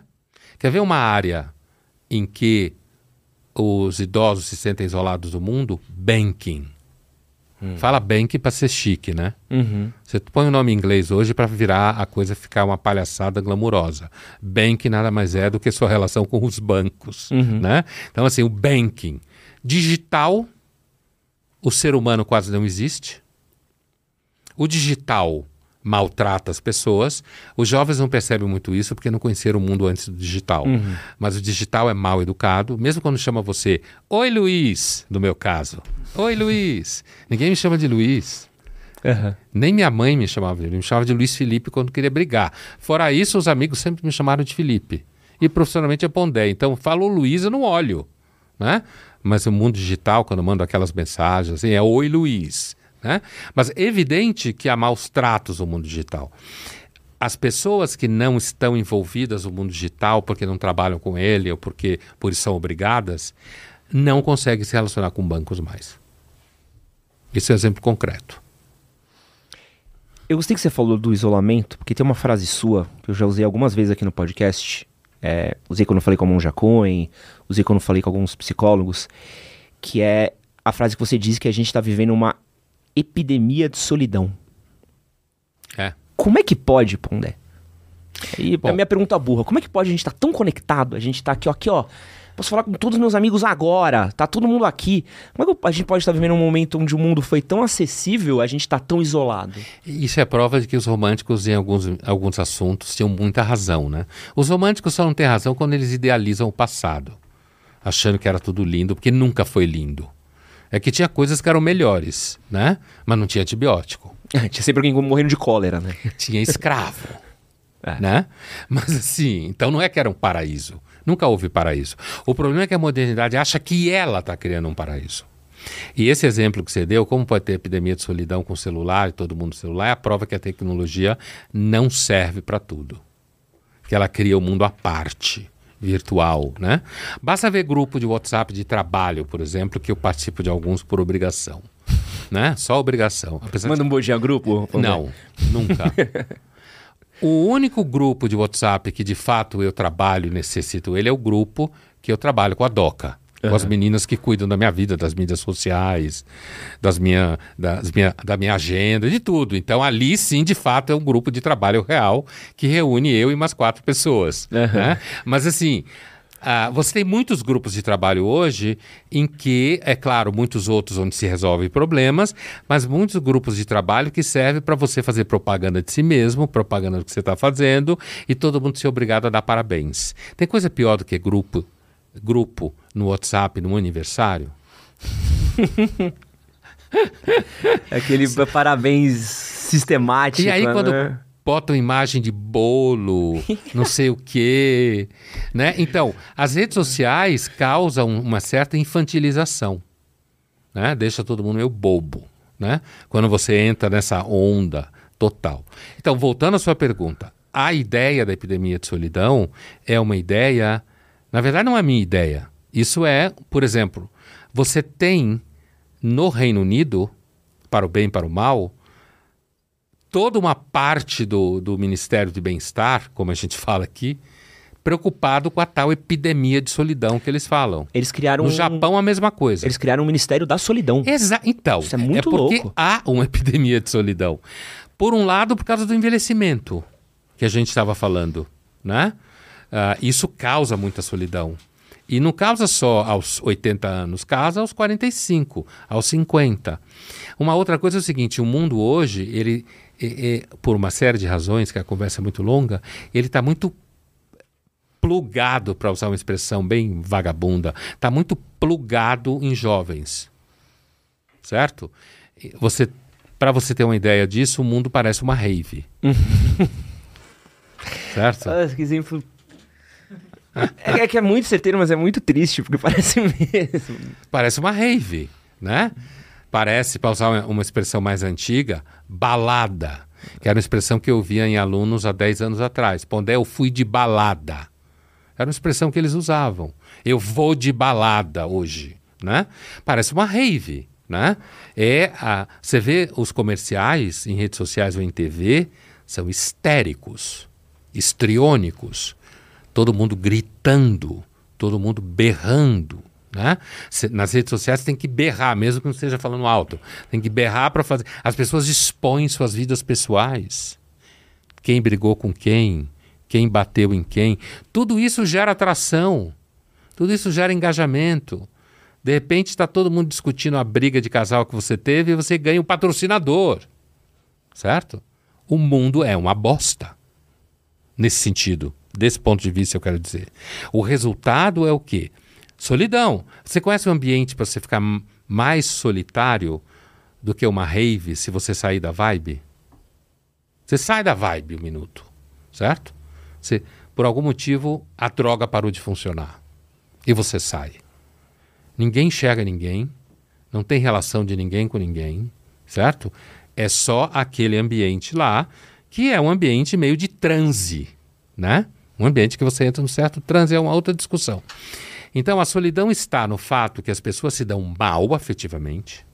Quer ver uma área em que os idosos se sentem isolados do mundo? Banking. Hum. Fala banking para ser chique, né? Uhum. Você põe o nome em inglês hoje para virar a coisa ficar uma palhaçada glamurosa. Banking nada mais é do que sua relação com os bancos, uhum. né? Então assim, o banking digital, o ser humano quase não existe. O digital maltrata as pessoas. Os jovens não percebem muito isso porque não conheceram o mundo antes do digital. Uhum. Mas o digital é mal educado, mesmo quando chama você, Oi Luiz, no meu caso. Oi Luiz. Ninguém me chama de Luiz. Uhum. Nem minha mãe me chamava de Luiz, me chamava de Luiz Felipe quando queria brigar. Fora isso, os amigos sempre me chamaram de Felipe. E profissionalmente é Pondé. Então, falou Luiz, eu não olho. Né? Mas o mundo digital, quando eu mando aquelas mensagens, assim, é Oi Luiz. Né? Mas é evidente que há maus tratos no mundo digital. As pessoas que não estão envolvidas no mundo digital porque não trabalham com ele ou porque por isso são obrigadas, não conseguem se relacionar com bancos mais. Esse é um exemplo concreto. Eu gostei que você falou do isolamento, porque tem uma frase sua que eu já usei algumas vezes aqui no podcast. É, usei quando falei com a Monja usei quando falei com alguns psicólogos, que é a frase que você diz que a gente está vivendo uma epidemia de solidão. É. Como é que pode, Pondé? E Bom, a minha pergunta burra, como é que pode a gente estar tá tão conectado? A gente está aqui, ó, aqui, ó. Posso falar com todos os meus amigos agora, tá todo mundo aqui. Como é que a gente pode estar tá vivendo um momento onde o mundo foi tão acessível, a gente está tão isolado? Isso é prova de que os românticos, em alguns, alguns assuntos, tinham muita razão, né? Os românticos só não têm razão quando eles idealizam o passado, achando que era tudo lindo, porque nunca foi lindo. É que tinha coisas que eram melhores, né? Mas não tinha antibiótico. tinha sempre alguém morrendo de cólera, né? tinha escravo, é. né? Mas assim, então não é que era um paraíso. Nunca houve paraíso. O problema é que a modernidade acha que ela está criando um paraíso. E esse exemplo que você deu, como pode ter epidemia de solidão com celular e todo mundo celular, é a prova que a tecnologia não serve para tudo. Que ela cria o um mundo à parte virtual, né? Basta ver grupo de WhatsApp de trabalho, por exemplo, que eu participo de alguns por obrigação, né? Só obrigação. Apesar Manda de... um bom grupo? Não, nunca. o único grupo de WhatsApp que de fato eu trabalho e necessito ele é o grupo que eu trabalho com a DOCA uhum. com as meninas que cuidam da minha vida, das mídias sociais, das minha, das minha, da minha agenda, de tudo. Então ali sim, de fato, é um grupo de trabalho real que reúne eu e umas quatro pessoas. Uhum. Né? Mas assim, ah, você tem muitos grupos de trabalho hoje em que, é claro, muitos outros onde se resolvem problemas, mas muitos grupos de trabalho que servem para você fazer propaganda de si mesmo, propaganda do que você está fazendo e todo mundo ser obrigado a dar parabéns. Tem coisa pior do que grupo, grupo no WhatsApp no aniversário? Aquele parabéns sistemático. E aí, quando né? botam imagem de bolo, não sei o quê, né? Então, as redes sociais causam uma certa infantilização, né? Deixa todo mundo meio bobo, né? Quando você entra nessa onda total. Então, voltando à sua pergunta, a ideia da epidemia de solidão é uma ideia, na verdade não é minha ideia. Isso é, por exemplo, você tem no Reino Unido, para o bem e para o mal, toda uma parte do, do Ministério de Bem-Estar, como a gente fala aqui, preocupado com a tal epidemia de solidão que eles falam. Eles criaram No um- Japão, a mesma coisa. Eles criaram um Ministério da Solidão. Exa então, Isso é muito porque louco. há uma epidemia de solidão. Por um lado, por causa do envelhecimento que a gente estava falando, né? Ah, isso causa muita solidão. E não causa só aos 80 anos, causa aos 45, aos 50. Uma outra coisa é o seguinte, o mundo hoje, ele, é- é, por uma série de razões, que a conversa é muito longa, ele está muito plugado, para usar uma expressão bem vagabunda, está muito plugado em jovens certo? Você, para você ter uma ideia disso, o mundo parece uma rave. certo? Ah, que exemplo. É, é que é muito certeiro, mas é muito triste, porque parece mesmo. Parece uma rave, né? Parece, para usar uma, expressão mais antiga, balada, que era uma expressão que eu via em alunos há 10 anos atrás. Pondé, eu fui de balada. Era uma expressão que eles usavam. Eu vou de balada hoje, né? Parece uma rave, né? É a, você vê os comerciais em redes sociais ou em TV, são histéricos, histriônicos, todo mundo gritando, todo mundo berrando, né? Nas redes sociais tem que berrar, mesmo que não esteja falando alto. Tem que berrar para fazer. As pessoas expõem suas vidas pessoais. Quem brigou com quem, quem bateu em quem. Tudo isso gera atração. Tudo isso gera engajamento. De repente está todo mundo discutindo a briga de casal que você teve e você ganha um patrocinador. Certo? O mundo é uma bosta. Nesse sentido, desse ponto de vista, eu quero dizer. O resultado é o quê? Solidão. Você conhece um ambiente para você ficar mais solitário do que uma rave se você sair da vibe? Você sai da vibe um minuto, certo? Você, por algum motivo, a droga parou de funcionar. E você sai. Ninguém enxerga ninguém, não tem relação de ninguém com ninguém, certo? É só aquele ambiente lá, que é um ambiente meio de transe, né? Um ambiente que você entra num certo transe, é uma outra discussão. Então, a solidão está no fato que as pessoas se dão mal afetivamente,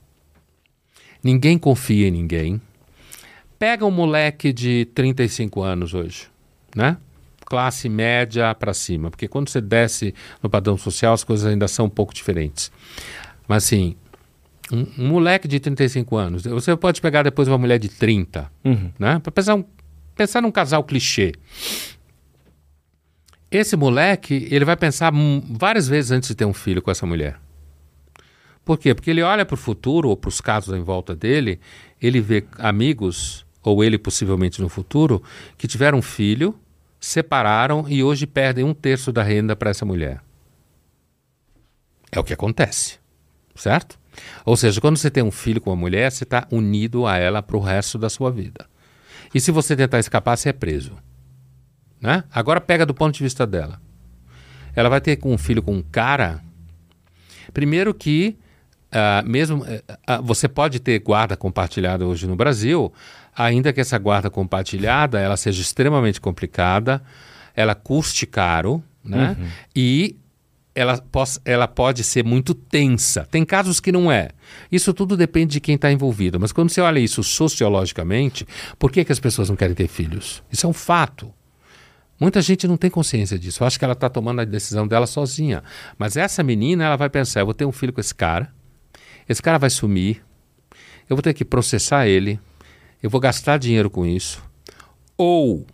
ninguém confia em ninguém. Pega um moleque de 35 anos hoje, né? Classe média para cima, porque quando você desce no padrão social, as coisas ainda são um pouco diferentes. Mas assim, um, um moleque de 35 anos, você pode pegar depois uma mulher de 30, Uhum. né? Para pensar, um, pensar num casal clichê. Esse moleque, ele vai pensar várias vezes antes de ter um filho com essa mulher. Por quê? Porque ele olha para o futuro ou para os casos em volta dele, ele vê amigos, ou ele possivelmente no futuro, que tiveram um filho, separaram e hoje perdem um terço da renda para essa mulher. É o que acontece, certo? Ou seja, quando você tem um filho com uma mulher, você está unido a ela para o resto da sua vida. E se você tentar escapar, você é preso. Né? Agora pega do ponto de vista dela. Ela vai ter um filho com um cara. Primeiro que ah, mesmo ah, você pode ter guarda compartilhada hoje no Brasil, ainda que essa guarda compartilhada ela seja extremamente complicada, ela custe caro, né? E ela, pos- ela pode ser muito tensa. Tem casos que não é. Isso tudo depende de quem está envolvido. Mas quando você olha isso sociologicamente, por que, que as pessoas não querem ter filhos? Isso é um fato. Muita gente não tem consciência disso. Eu acho que ela está tomando a decisão dela sozinha. Mas essa menina, ela vai pensar: eu vou ter um filho com esse cara, esse cara vai sumir, eu vou ter que processar ele, eu vou gastar dinheiro com isso. Ou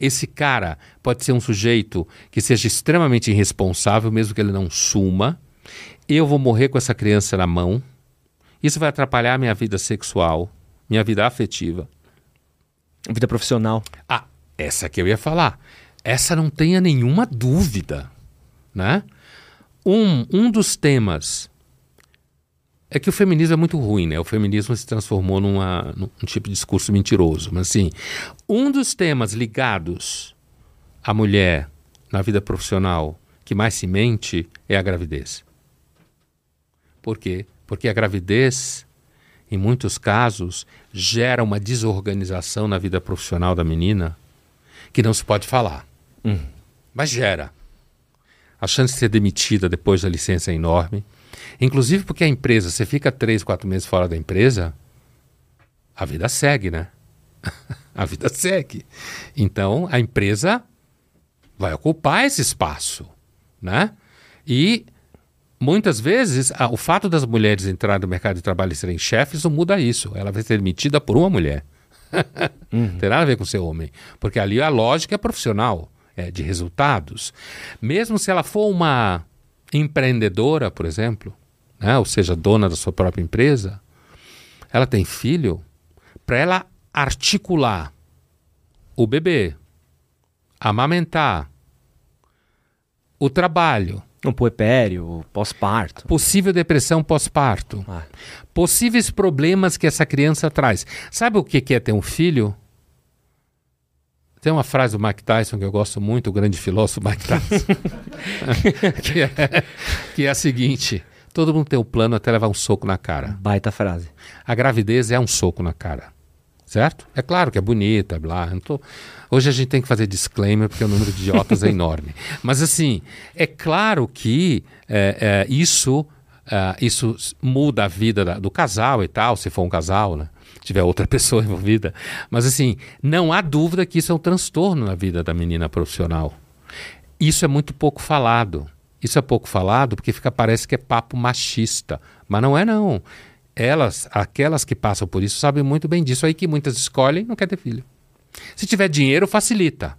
esse cara pode ser um sujeito que seja extremamente irresponsável, mesmo que ele não suma. Eu vou morrer com essa criança na mão. Isso vai atrapalhar minha vida sexual, minha vida afetiva. Vida profissional. Ah, essa que eu ia falar. Essa não tenha nenhuma dúvida, né? Um, um dos temas é que o feminismo é muito ruim, né? O feminismo se transformou numa, num tipo de discurso mentiroso. Mas, assim, um dos temas ligados à mulher na vida profissional que mais se mente é a gravidez. Por quê? Porque a gravidez, em muitos casos, gera uma desorganização na vida profissional da menina que não se pode falar. Hum. Mas gera. A chance de ser demitida depois da licença é enorme. Inclusive porque a empresa, você fica três, quatro meses fora da empresa, a vida segue, né? a vida segue. Então a empresa vai ocupar esse espaço, né? E muitas vezes a, o fato das mulheres entrarem no mercado de trabalho e serem chefes não muda isso. Ela vai ser demitida por uma mulher. uhum. Tem nada a ver com ser homem, porque ali a lógica é profissional, é de resultados. Mesmo se ela for uma empreendedora, por exemplo, né, ou seja, dona da sua própria empresa, ela tem filho, para ela articular o bebê, amamentar, o trabalho. O puerpério, o pós-parto. Possível depressão pós-parto. Ah. Possíveis problemas que essa criança traz. Sabe o que é ter um filho? Tem uma frase do Mike Tyson que eu gosto muito, o grande filósofo Mike Tyson, que, é, que é a seguinte: todo mundo tem um plano até levar um soco na cara. Baita frase. A gravidez é um soco na cara. Certo? É claro que é bonita, blá. Tô... Hoje a gente tem que fazer disclaimer porque o número de idiotas é enorme. Mas assim, é claro que é, é, isso, é, isso muda a vida da, do casal e tal, se for um casal, né? Tiver outra pessoa envolvida. Mas assim, não há dúvida que isso é um transtorno na vida da menina profissional. Isso é muito pouco falado. Isso é pouco falado porque fica parece que é papo machista, mas não é não. Elas, aquelas que passam por isso, sabem muito bem disso aí que muitas escolhem, não quer ter filho. Se tiver dinheiro, facilita,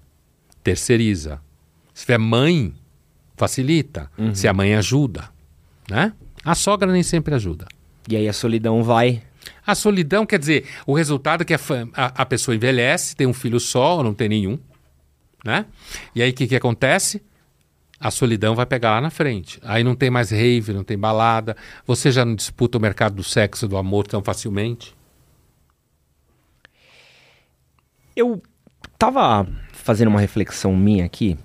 terceiriza. Se tiver mãe, facilita. Uhum. Se a mãe ajuda, né? A sogra nem sempre ajuda. E aí a solidão vai a solidão quer dizer, o resultado é que a, a, a pessoa envelhece, tem um filho só ou não tem nenhum. Né? E aí o que, que acontece? A solidão vai pegar lá na frente. Aí não tem mais rave, não tem balada. Você já não disputa o mercado do sexo, do amor tão facilmente. Eu tava fazendo uma reflexão minha aqui,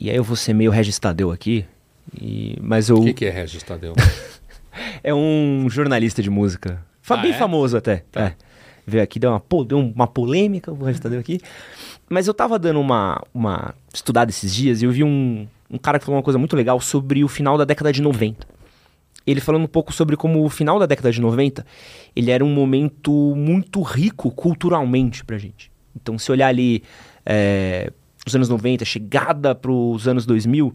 e aí eu vou ser meio registadeu aqui, e... mas eu... O que, que é registadeu? é um jornalista de música foi ah, bem é? famoso até. Tá. É. Veio aqui, deu uma, deu uma polêmica, o resto deu aqui. Mas eu tava dando uma, uma estudada esses dias e eu vi um, um cara que falou uma coisa muito legal sobre o final da década de 90. Ele falando um pouco sobre como o final da década de 90 ele era um momento muito rico culturalmente pra gente. Então, se olhar ali é, os anos 90, chegada pros anos 2000,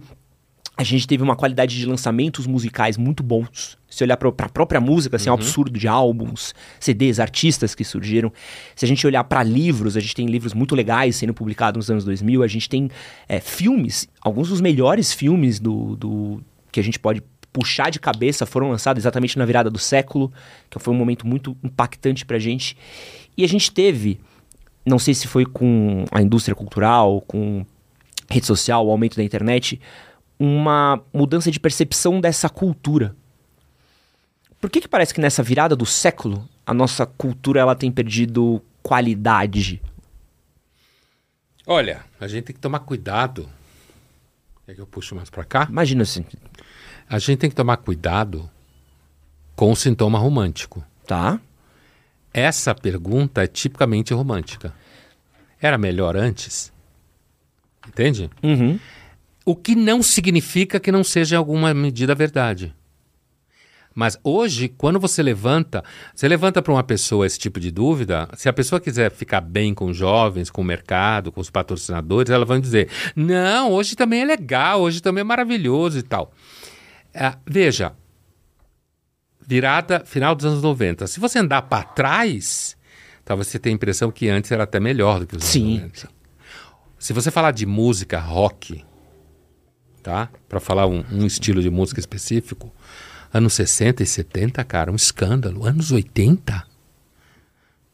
a gente teve uma qualidade de lançamentos musicais muito bons. Se olhar para a própria música, assim, uhum. um absurdo de álbuns, CDs, artistas que surgiram. Se a gente olhar para livros, a gente tem livros muito legais sendo publicados nos anos 2000. A gente tem é, filmes, alguns dos melhores filmes do, do que a gente pode puxar de cabeça foram lançados exatamente na virada do século, que foi um momento muito impactante para a gente. E a gente teve, não sei se foi com a indústria cultural, com rede social, o aumento da internet, uma mudança de percepção dessa cultura. Por que, que parece que nessa virada do século a nossa cultura ela tem perdido qualidade? Olha, a gente tem que tomar cuidado. É que eu puxo mais para cá? Imagina assim. A gente tem que tomar cuidado com o sintoma romântico. Tá. Essa pergunta é tipicamente romântica. Era melhor antes? Entende? Uhum. O que não significa que não seja em alguma medida verdade. Mas hoje, quando você levanta, você levanta para uma pessoa esse tipo de dúvida, se a pessoa quiser ficar bem com os jovens, com o mercado, com os patrocinadores, ela vai dizer: não, hoje também é legal, hoje também é maravilhoso e tal. É, veja, virada final dos anos 90. Se você andar para trás, talvez você tenha a impressão que antes era até melhor do que os Sim. anos 90. se você falar de música rock, tá? Para falar um, um, estilo de música específico, anos 60 e 70, cara, um escândalo. Anos 80,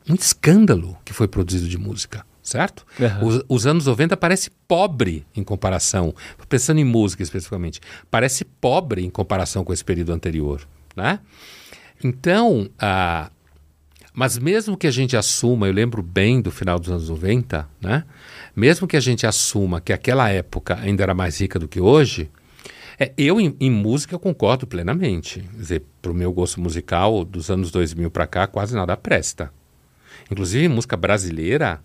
um escândalo que foi produzido de música, certo? Uhum. Os, os, anos 90 parece pobre em comparação, pensando em música especificamente, parece pobre em comparação com esse período anterior, né? Então, ah, mas mesmo que a gente assuma, eu lembro bem do final dos anos 90, né? Mesmo que a gente assuma que aquela época ainda era mais rica do que hoje, é, eu em, em música concordo plenamente. Quer dizer, para o meu gosto musical, dos anos 2000 para cá, quase nada presta. Inclusive, música brasileira,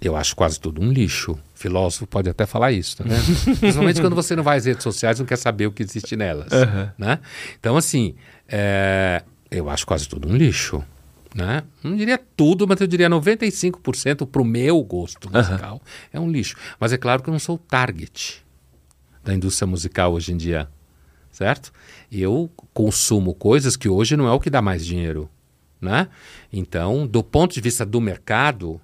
eu acho quase tudo um lixo. Filósofo pode até falar isso, tá vendo? Principalmente quando você não vai às redes sociais e não quer saber o que existe nelas. Uhum. Né? Então, assim, é, eu acho quase tudo um lixo. Né? Não diria tudo, mas eu diria 95% para o meu gosto musical uhum. é um lixo. Mas é claro que eu não sou o target da indústria musical hoje em dia, certo? Eu consumo coisas que hoje não é o que dá mais dinheiro, né? Então, do ponto de vista do mercado,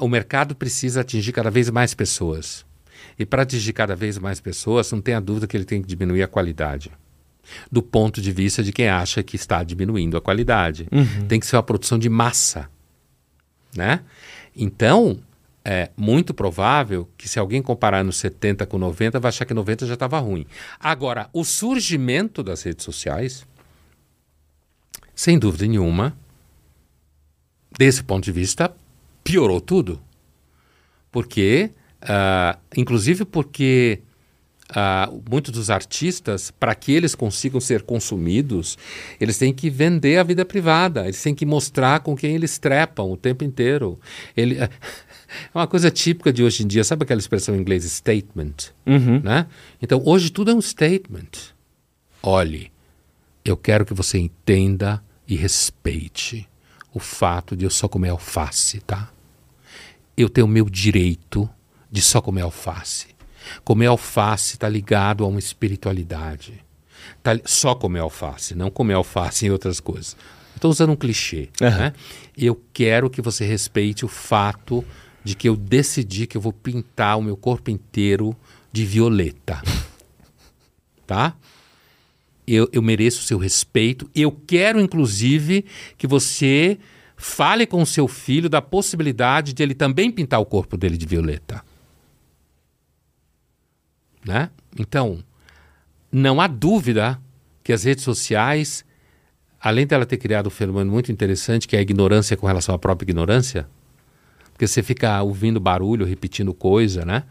o mercado precisa atingir cada vez mais pessoas. E para atingir cada vez mais pessoas, não tenha dúvida que ele tem que diminuir a qualidade do ponto de vista de quem acha que está diminuindo a qualidade. Uhum. Tem que ser uma produção de massa. Né? Então, é muito provável que se alguém comparar nos 70 com 90, vai achar que 90 já estava ruim. Agora, o surgimento das redes sociais, sem dúvida nenhuma, desse ponto de vista, piorou tudo. Porque, uh, inclusive porque Uh, muitos dos artistas, para que eles consigam ser consumidos, eles têm que vender a vida privada, eles têm que mostrar com quem eles trepam o tempo inteiro. Ele, é uma coisa típica de hoje em dia, sabe aquela expressão em inglês statement? Uhum. Né? Então, hoje tudo é um statement. Olhe, eu quero que você entenda e respeite o fato de eu só comer alface, tá? Eu tenho o meu direito de só comer alface Comer alface está ligado a uma espiritualidade. Tá, só comer alface, não comer alface em outras coisas. Estou usando um clichê. Uhum. Né? Eu quero que você respeite o fato de que eu decidi que eu vou pintar o meu corpo inteiro de violeta. tá? Eu, eu mereço o seu respeito. Eu quero, inclusive, que você fale com o seu filho da possibilidade de ele também pintar o corpo dele de violeta. Né? Então, não há dúvida que as redes sociais, além dela ter criado um fenômeno muito interessante, que é a ignorância com relação à própria ignorância, porque você fica ouvindo barulho, repetindo coisa, né?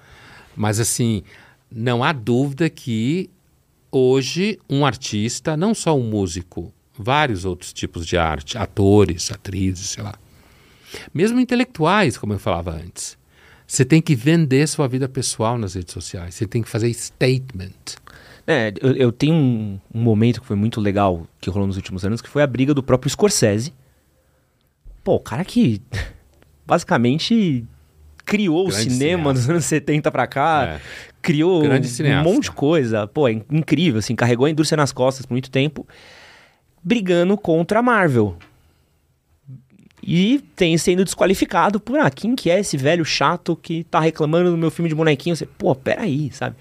Mas assim, não há dúvida que hoje um artista, não só um músico, vários outros tipos de arte, atores, atrizes, sei lá, mesmo intelectuais, como eu falava antes, você tem que vender sua vida pessoal nas redes sociais. Você tem que fazer statement. É, eu, eu tenho um, um, momento que foi muito legal que rolou nos últimos anos, que foi a briga do próprio Scorsese. Pô, o cara que basicamente criou Grande o cinema cineasta. nos anos 70 pra cá, é. criou um monte de coisa. Pô, é incrível, assim, carregou a indústria nas costas por muito tempo, brigando contra a Marvel. E tem sendo desqualificado por, ah, quem que é esse velho chato que tá reclamando do meu filme de bonequinho? Você, pô, peraí, sabe?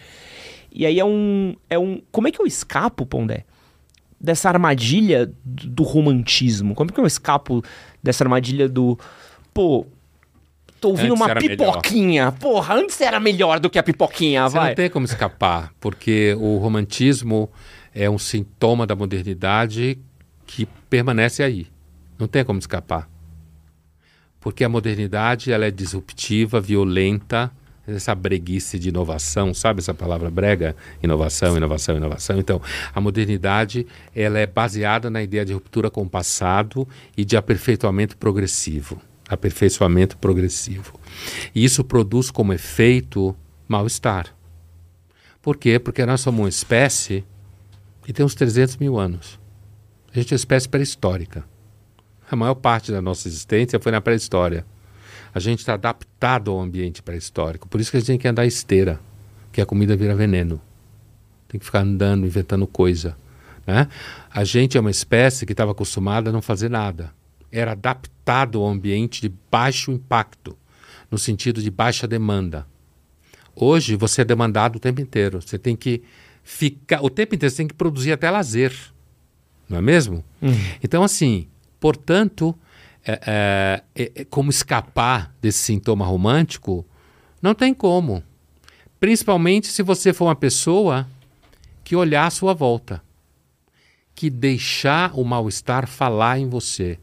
E aí é um, é um... Como é que eu escapo, Pondé? Dessa armadilha do romantismo? Como é que eu escapo dessa armadilha do... Pô, tô ouvindo antes uma pipoquinha. Melhor. Porra, antes era melhor do que a pipoquinha, Você vai. não tem como escapar, porque o romantismo é um sintoma da modernidade que permanece aí. Não tem como escapar porque a modernidade ela é disruptiva, violenta, essa breguice de inovação, sabe essa palavra brega? Inovação, inovação, inovação. Então, a modernidade ela é baseada na ideia de ruptura com o passado e de aperfeiçoamento progressivo. Aperfeiçoamento progressivo. E isso produz como efeito mal-estar. Por quê? Porque nós somos uma espécie que tem uns 300 mil anos. A gente é uma espécie pré-histórica. A maior parte da nossa existência foi na pré-história. A gente está adaptado ao ambiente pré-histórico. Por isso que a gente tem que andar esteira, que a comida vira veneno. Tem que ficar andando, inventando coisa. Né? A gente é uma espécie que estava acostumada a não fazer nada. Era adaptado ao ambiente de baixo impacto. no sentido de baixa demanda. Hoje você é demandado o tempo inteiro. Você tem que ficar o tempo inteiro, você tem que produzir até lazer, não é mesmo? Uhum. Então, assim, portanto, é, é, é, como escapar desse sintoma romântico, não tem como. Principalmente se você for uma pessoa que olhar à sua volta, que deixar o mal-estar falar em você.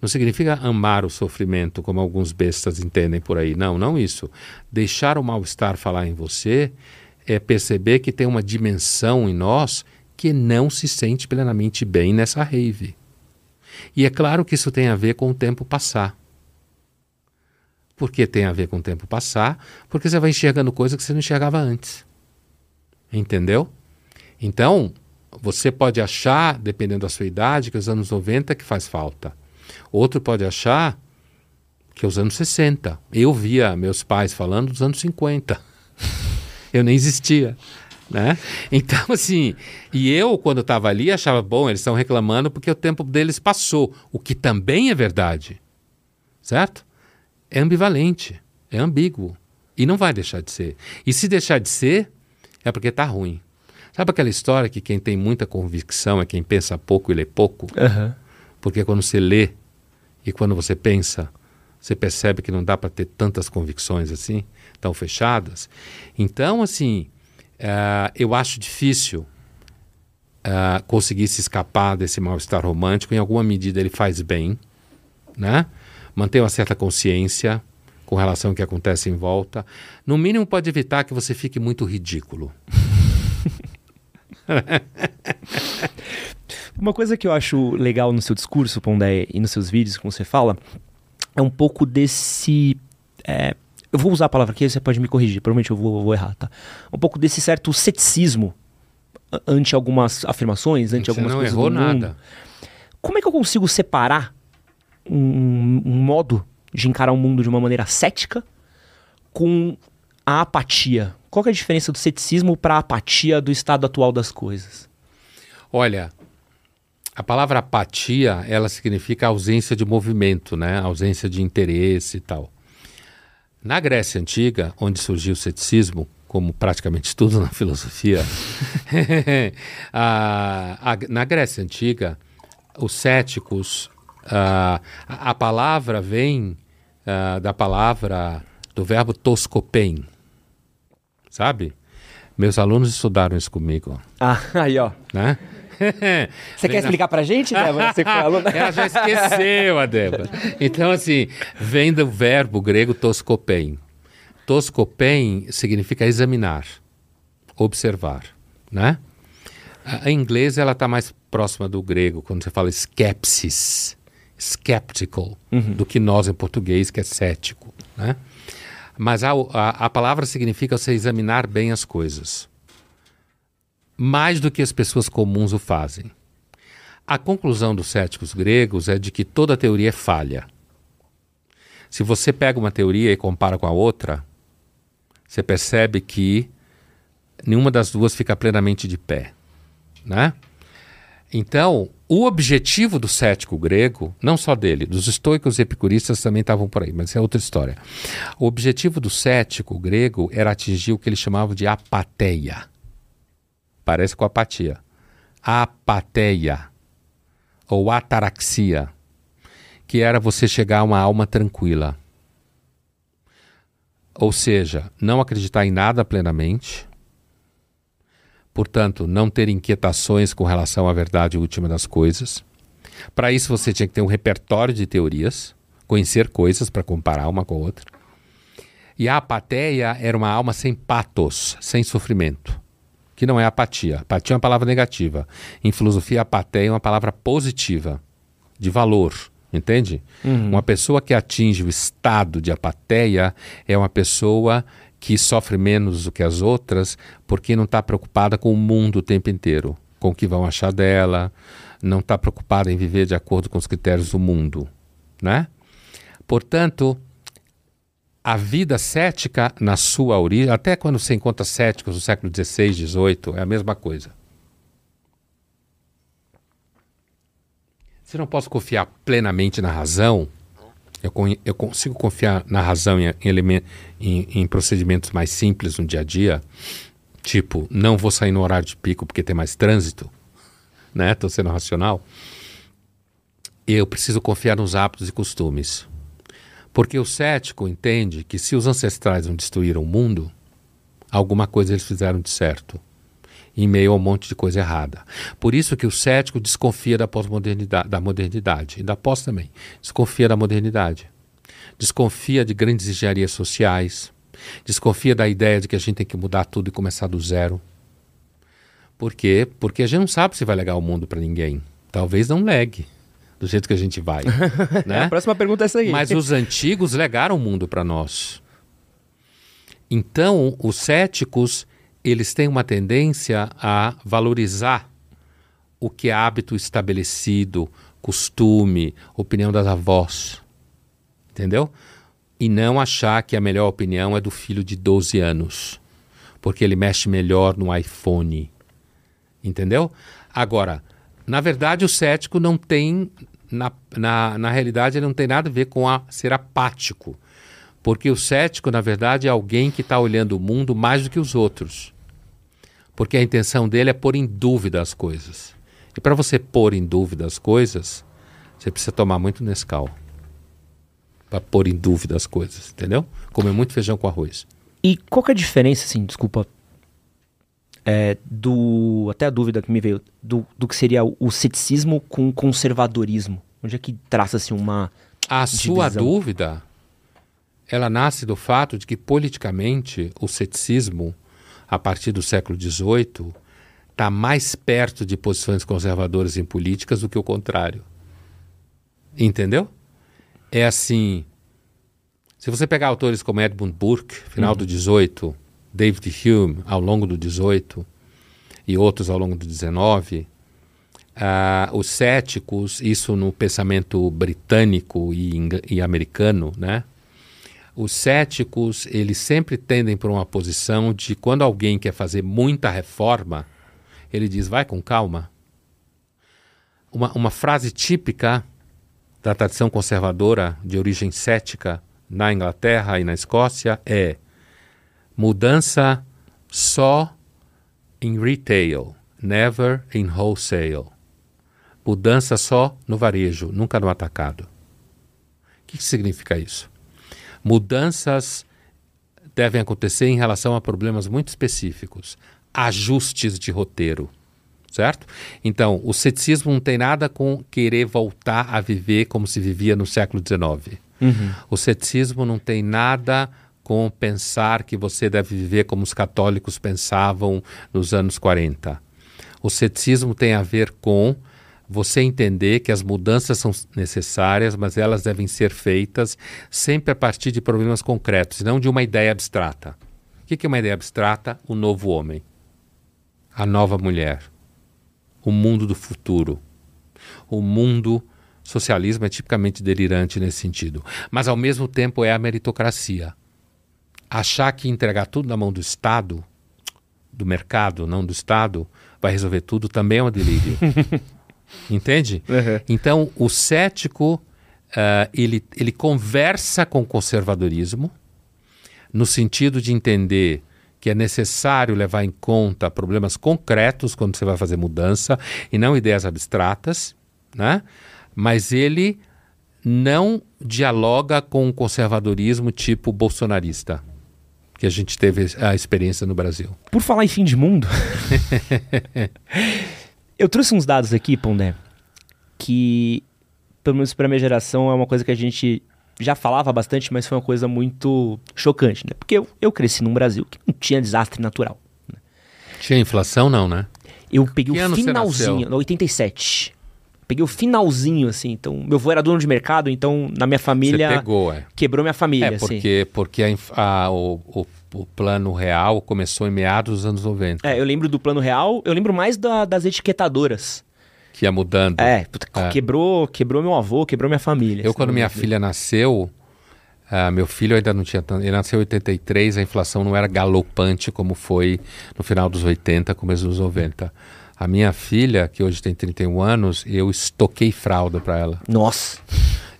Não significa amar o sofrimento, como alguns bestas entendem por aí. Não, não isso. Deixar o mal-estar falar em você é perceber que tem uma dimensão em nós que não se sente plenamente bem nessa rave. E é claro que isso tem a ver com o tempo passar. Por que tem a ver com o tempo passar? Porque você vai enxergando coisas que você não enxergava antes. Entendeu? Então, você pode achar, dependendo da sua idade, que os anos 90 que faz falta. Outro pode achar que é os anos 60. Eu via meus pais falando dos anos 50. eu nem existia. Né? Então, assim, e eu, quando estava ali, achava, bom, eles estão reclamando porque o tempo deles passou, o que também é verdade, certo? É ambivalente, é ambíguo, e não vai deixar de ser. E se deixar de ser, é porque está ruim. Sabe aquela história que quem tem muita convicção é quem pensa pouco e lê pouco? Uhum. Porque quando você lê e quando você pensa, você percebe que não dá para ter tantas convicções assim, tão fechadas. Então, assim, uh, eu acho difícil uh, conseguir se escapar desse mal-estar romântico. Em alguma medida, ele faz bem, né? Manter uma certa consciência com relação ao que acontece em volta. No mínimo, pode evitar que você fique muito ridículo. Uma coisa que eu acho legal no seu discurso, Pondé, e nos seus vídeos, como você fala, é um pouco desse. É, eu vou usar a palavra aqui, você pode me corrigir, provavelmente eu vou, vou errar, tá? Um pouco desse certo ceticismo ante algumas afirmações, ante você algumas não coisas errou do mundo. nada. Como é que eu consigo separar um, um modo de encarar o mundo de uma maneira cética com a apatia? Qual é a diferença do ceticismo para a apatia do estado atual das coisas? Olha, a palavra apatia, ela significa ausência de movimento, né? Ausência de interesse e tal. Na Grécia Antiga, onde surgiu o ceticismo, como praticamente tudo na filosofia, a, a, na Grécia Antiga, os céticos, a, a palavra vem da palavra, do verbo toscopen, sabe? Meus alunos estudaram isso comigo. Ah, aí ó. Né? Você quer explicar pra gente, Débora? Você aluna? Ela já esqueceu, a Débora. Então, assim, vem do verbo grego toscopen. Toscopen significa examinar, observar, né? Em inglês, ela está mais próxima do grego, quando você fala skepsis, skeptical, Uhum. do que nós em português, que é cético, né? Mas a, a, a palavra significa você examinar bem as coisas mais do que as pessoas comuns o fazem. A conclusão dos céticos gregos é de que toda teoria é falha. Se você pega uma teoria e compara com a outra, você percebe que nenhuma das duas fica plenamente de pé, né? Então, o objetivo do cético grego, não só dele, dos estoicos e epicuristas também estavam por aí, mas é outra história. O objetivo do cético grego era atingir o que eles chamavam de apateia. Parece com apatia. Apateia ou ataraxia, que era você chegar a uma alma tranquila. Ou seja, não acreditar em nada plenamente, portanto, não ter inquietações com relação à verdade última das coisas. Para isso, você tinha que ter um repertório de teorias, conhecer coisas para comparar uma com a outra. E a apateia era uma alma sem patos, sem sofrimento que não é apatia. Apatia é uma palavra negativa. Em filosofia, apatia é uma palavra positiva, de valor, entende? Uhum. Uma pessoa que atinge o estado de apatia é uma pessoa que sofre menos do que as outras porque não está preocupada com o mundo o tempo inteiro, com o que vão achar dela, não está preocupada em viver de acordo com os critérios do mundo, né? Portanto, a vida cética na sua origem, até quando você encontra céticos do século XVI, XVIII, é a mesma coisa. Se não posso confiar plenamente na razão, Eu, eu consigo confiar na razão em, em, em, em procedimentos mais simples no dia a dia, tipo, não vou sair no horário de pico porque tem mais trânsito, né? Estou sendo racional. Eu preciso confiar nos hábitos e costumes. Porque o cético entende que se os ancestrais não destruíram o mundo, alguma coisa eles fizeram de certo, em meio a um monte de coisa errada. Por isso que o cético desconfia da pós-modernidade, da modernidade, e da pós também, desconfia da modernidade. Desconfia de grandes engenharias sociais, desconfia da ideia de que a gente tem que mudar tudo e começar do zero. Por quê? Porque a gente não sabe se vai legar o mundo para ninguém. Talvez não legue do jeito que a gente vai. né? a próxima pergunta é essa aí. Mas os antigos legaram o mundo para nós. Então, os céticos, eles têm uma tendência a valorizar o que é hábito estabelecido, costume, opinião das avós. Entendeu? E não achar que a melhor opinião é do filho de 12 anos, porque ele mexe melhor no iPhone. Entendeu? Agora, na verdade, o cético não tem na, na, na realidade, ele não tem nada a ver com a, ser apático. Porque o cético, na verdade, é alguém que está olhando o mundo mais do que os outros. Porque a intenção dele é pôr em dúvida as coisas. E para você pôr em dúvida as coisas, você precisa tomar muito Nescau. Para pôr em dúvida as coisas, entendeu? Comer muito feijão com arroz. E qual é a diferença, assim, desculpa é, do. Até a dúvida que me veio, do, do que seria o, ceticismo com o conservadorismo. Onde é que traça-se uma. A divisão? sua dúvida, ela nasce do fato de que, politicamente, o ceticismo, a partir do século XVIII, está mais perto de posições conservadoras em políticas do que o contrário. Entendeu? É assim. Se você pegar autores como Edmund Burke, final uhum. do 18, David Hume ao longo do 18 e outros ao longo do 19, uh, os céticos, isso no pensamento britânico e, e americano, né? Os céticos, eles sempre tendem para uma posição de quando alguém quer fazer muita reforma, ele diz, vai com calma. Uma, uma frase típica da tradição conservadora de origem cética na Inglaterra e na Escócia é Mudança só em retail, never in wholesale. Mudança só no varejo, nunca no atacado. O que significa isso? Mudanças devem acontecer em relação a problemas muito específicos, ajustes de roteiro, certo? Então, o ceticismo não tem nada com querer voltar a viver como se vivia no século XIX. Uhum. O ceticismo não tem nada com pensar que você deve viver como os católicos pensavam nos anos 40. O ceticismo tem a ver com você entender que as mudanças são necessárias, mas elas devem ser feitas sempre a partir de problemas concretos, não de uma ideia abstrata. O que é uma ideia abstrata? O novo homem, a nova mulher, o mundo do futuro, o mundo socialismo é tipicamente delirante nesse sentido, mas ao mesmo tempo é a meritocracia achar que entregar tudo na mão do Estado, do mercado, não do Estado, vai resolver tudo, também é um delírio. Entende? Uhum. Então, o cético, uh, ele, ele conversa com o conservadorismo, no sentido de entender que é necessário levar em conta problemas concretos quando você vai fazer mudança e não ideias abstratas, né? mas ele não dialoga com o conservadorismo tipo bolsonarista que a gente teve a experiência no Brasil. Por falar em fim de mundo, eu trouxe uns dados aqui, Pondé, que, pelo menos para minha geração, é uma coisa que a gente já falava bastante, mas foi uma coisa muito chocante, né? Porque eu, eu cresci num Brasil que não tinha desastre natural. Né? Tinha inflação, não, né? Eu peguei que o finalzinho, no 87 peguei o finalzinho, assim. Então, meu avô era dono de mercado, então na minha família. Você pegou, é. Quebrou minha família. É, porque, assim. porque a, a, o, o, o, plano real começou em meados dos anos 90. É, eu lembro do plano real, eu lembro mais da, das etiquetadoras. Que ia mudando. É, é, quebrou, quebrou meu avô, quebrou minha família. Eu, assim, quando minha filha nasceu. Uh, meu filho ainda não tinha tanto. Ele nasceu em 83, a inflação não era galopante como foi no final dos 80, começo dos 90. A minha filha, que hoje tem 31 anos, eu estoquei fralda para ela. Nossa!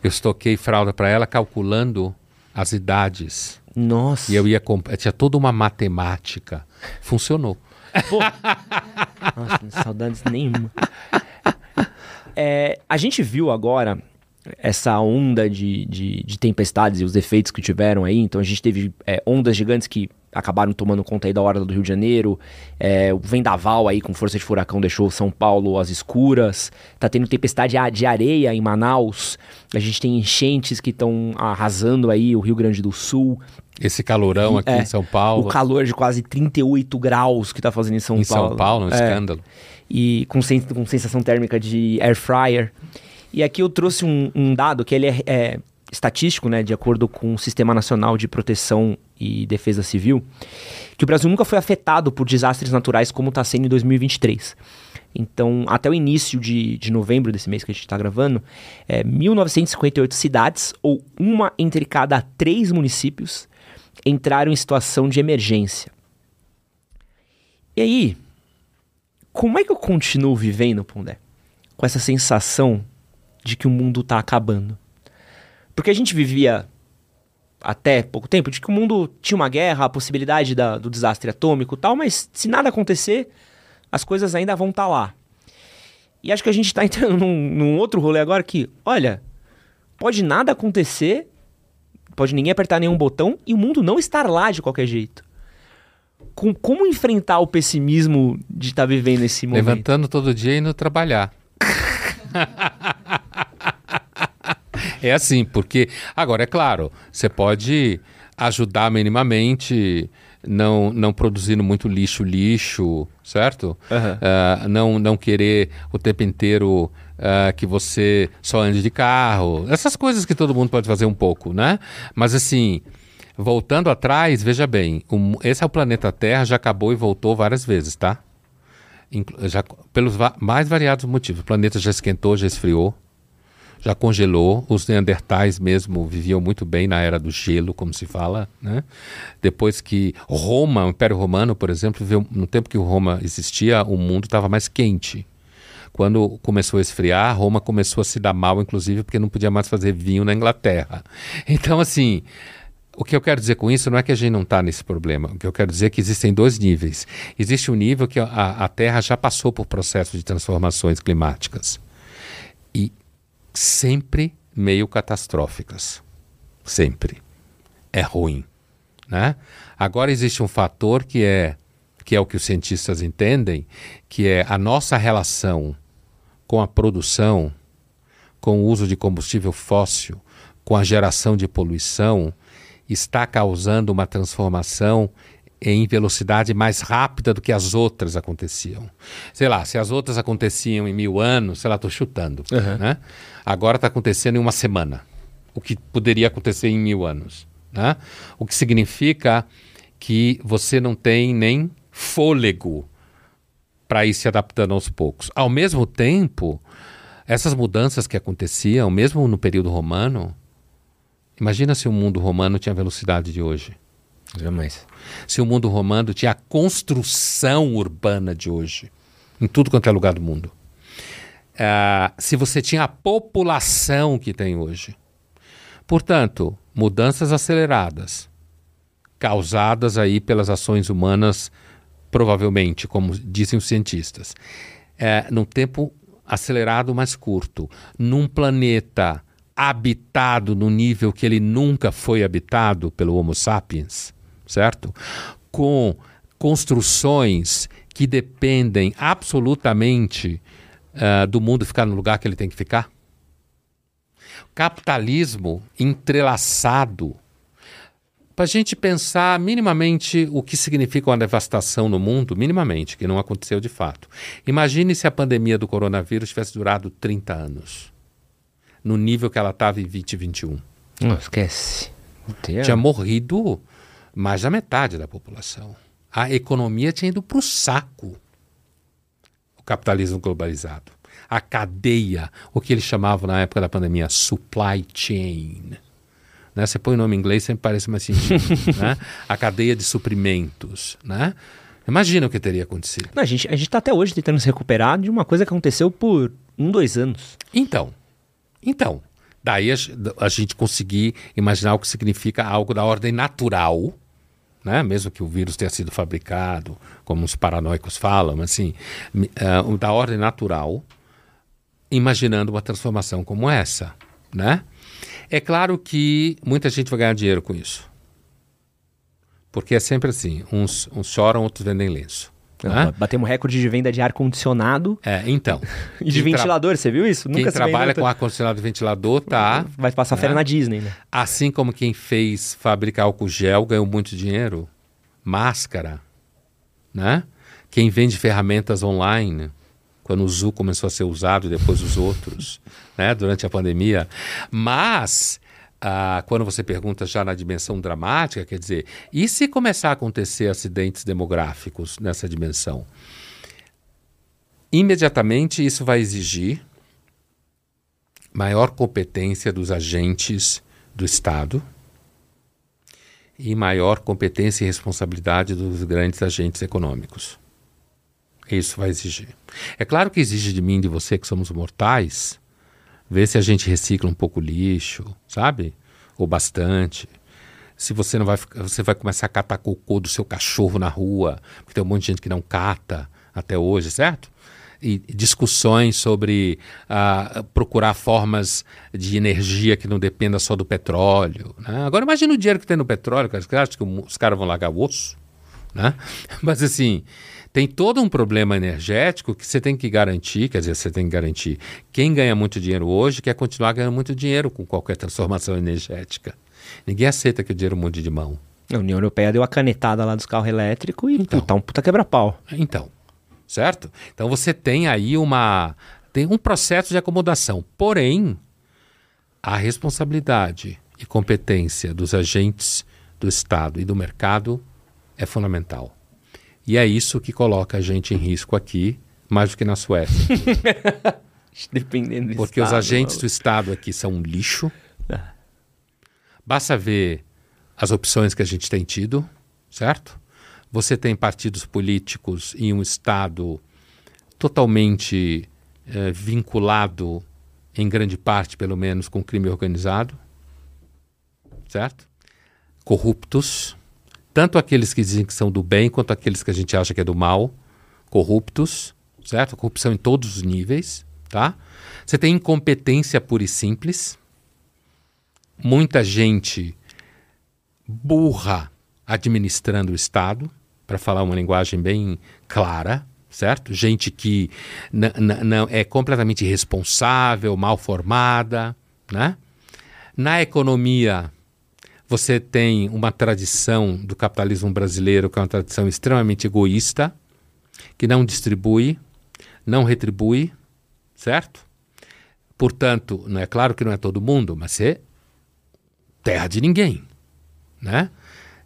eu estoquei fralda para ela calculando as idades. Nossa. E eu ia comprar. Tinha toda uma matemática. Funcionou. Pô. Nossa, saudades nenhuma. É, a gente viu agora essa onda de, de, de, tempestades e os efeitos que tiveram aí. Então a gente teve é, ondas gigantes que acabaram tomando conta aí da hora do Rio de Janeiro. É, o vendaval aí com força de furacão deixou São Paulo às escuras. Tá tendo tempestade de areia em Manaus. A gente tem enchentes que estão arrasando aí o Rio Grande do Sul. Esse calorão aqui é, em São Paulo. O calor de quase 38 graus que tá fazendo em São em Paulo. Em São Paulo, um é, escândalo. E com, com sensação térmica de air fryer. E aqui eu trouxe um, um dado que ele é, é, estatístico, né, de acordo com o Sistema Nacional de Proteção e Defesa Civil, que o Brasil nunca foi afetado por desastres naturais como está sendo em 2023. Então, até o início de, de novembro desse mês que a gente está gravando, é, 1.958 cidades, ou uma entre cada três municípios, entraram em situação de emergência. E aí, como é que eu continuo vivendo, Pondé? Com essa sensação de que o mundo está acabando. Porque a gente vivia até pouco tempo de que o mundo tinha uma guerra, a possibilidade da, do desastre atômico e tal, mas se nada acontecer, as coisas ainda vão estar tá lá. E acho que a gente está entrando num, num, outro rolê agora que, olha, pode nada acontecer, pode ninguém apertar nenhum botão e o mundo não estar lá de qualquer jeito. Com, como enfrentar o pessimismo de estar tá vivendo esse momento? Levantando todo dia e indo trabalhar. é assim, porque. Agora, é claro, você pode ajudar minimamente, não, não produzindo muito lixo, lixo, certo? Uhum. Uh, não, não querer o tempo inteiro uh, que você só ande de carro. Essas coisas que todo mundo pode fazer um pouco, né? Mas assim. Voltando atrás, veja bem, um, esse é o planeta Terra, já acabou e voltou várias vezes, tá? já, pelos va mais variados motivos. O planeta já esquentou, já esfriou, já congelou. Os neandertais mesmo viviam muito bem na era do gelo, como se fala. Né? Depois que Roma, o Império Romano, por exemplo, viveu, no tempo que Roma existia, o mundo estava mais quente. Quando começou a esfriar, Roma começou a se dar mal, inclusive, porque não podia mais fazer vinho na Inglaterra. Então, assim, o que eu quero dizer com isso não é que a gente não está nesse problema. O que eu quero dizer é que existem dois níveis. Existe um nível que a, a Terra já passou por processos de transformações climáticas. E sempre meio catastróficas. Sempre. É ruim. Né? Agora existe um fator que é, que é o que os cientistas entendem, que é a nossa relação com a produção, com o uso de combustível fóssil, com a geração de poluição está causando uma transformação em velocidade mais rápida do que as outras aconteciam. Sei lá, se as outras aconteciam em mil anos, sei lá, estou chutando. Uhum. Né? Agora está acontecendo em uma semana, o que poderia acontecer em mil anos. Né? O que significa que você não tem nem fôlego para ir se adaptando aos poucos. Ao mesmo tempo, essas mudanças que aconteciam, mesmo no período romano, Imagina se o mundo romano tinha a velocidade de hoje. Jamais. Se o mundo romano tinha a construção urbana de hoje, em tudo quanto é lugar do mundo. Uh, se você tinha a população que tem hoje. Portanto, mudanças aceleradas, causadas aí pelas ações humanas, provavelmente, como dizem os cientistas, é, num tempo acelerado mais curto, num planeta habitado no nível que ele nunca foi habitado pelo Homo sapiens, certo? Com construções que dependem absolutamente uh, do mundo ficar no lugar que ele tem que ficar. Capitalismo entrelaçado. Para a gente pensar minimamente o que significa uma devastação no mundo, minimamente, que não aconteceu de fato. Imagine se a pandemia do coronavírus tivesse durado 30 anos no nível que ela estava em 2021. Não esquece. Tinha morrido mais da metade da população. A economia tinha ido para o saco. O capitalismo globalizado. A cadeia, o que eles chamavam na época da pandemia, supply chain. Né? Você põe o nome em inglês, sempre parece mais sentido. né? A cadeia de suprimentos. Né? Imagina o que teria acontecido. Não, a gente a está até hoje tentando se recuperar de uma coisa que aconteceu por um, dois anos. Então, então, Daí a, a, gente conseguir imaginar o que significa algo da ordem natural, né? mesmo que o vírus tenha sido fabricado, como os paranoicos falam, assim, uh, da ordem natural, imaginando uma transformação como essa. Né? É claro que muita gente vai ganhar dinheiro com isso. Porque é sempre assim: uns, uns choram, outros vendem lenço. Né? Batemos recorde de venda de ar-condicionado. É, então. e de ventilador, você viu isso? Nunca quem trabalha com ar-condicionado e ventilador tá. Vai passar né? férias na Disney, né? Assim como quem fez fabricar álcool gel ganhou muito dinheiro. Máscara. Né? Quem vende ferramentas online. Quando o Zoom começou a ser usado e depois os outros, né? Durante a pandemia. Mas ah, quando você pergunta já na dimensão dramática, quer dizer, e se começar a acontecer acidentes demográficos nessa dimensão? Imediatamente isso vai exigir maior competência dos agentes do Estado e maior competência e responsabilidade dos grandes agentes econômicos. Isso vai exigir. É claro que exige de mim de você, que somos mortais, ver se a gente recicla um pouco lixo, sabe? Ou bastante. Se você não vai, você vai começar a catar cocô do seu cachorro na rua, porque tem um monte de gente que não cata até hoje, certo? E discussões sobre uh, procurar formas de energia que não dependa só do petróleo. Né? Agora imagine o dinheiro que tem no petróleo, cara. Você que os caras vão largar o osso? Né? Mas assim, tem todo um problema energético que você tem que garantir, quer dizer, você tem que garantir. Quem ganha muito dinheiro hoje quer continuar ganhando muito dinheiro com qualquer transformação energética. Ninguém aceita que o dinheiro mude de mão. A União Europeia deu a canetada lá dos carros elétricos e então, puta, um puta quebra-pau. Então, certo? Então você tem aí uma tem um processo de acomodação. Porém, a responsabilidade e competência dos agentes do Estado e do mercado é fundamental. E é isso que coloca a gente em risco aqui, mais do que na Suécia. Dependendo do Porque estado, os agentes do Estado aqui são um lixo. Ah. Basta ver as opções que a gente tem tido, certo? Você tem partidos políticos em um Estado totalmente eh, vinculado, em grande parte, pelo menos, com crime organizado, certo? Corruptos tanto aqueles que dizem que são do bem quanto aqueles que a gente acha que é do mal, corruptos, certo? Corrupção em todos os níveis, tá? Você tem incompetência pura e simples, muita gente burra administrando o Estado, para falar uma linguagem bem clara, certo? Gente que não é completamente irresponsável, mal formada, né? Na economia, você tem uma tradição do capitalismo brasileiro que é uma tradição extremamente egoísta, que não distribui, não retribui, certo? Portanto, não é claro que não é todo mundo, mas é terra de ninguém, né?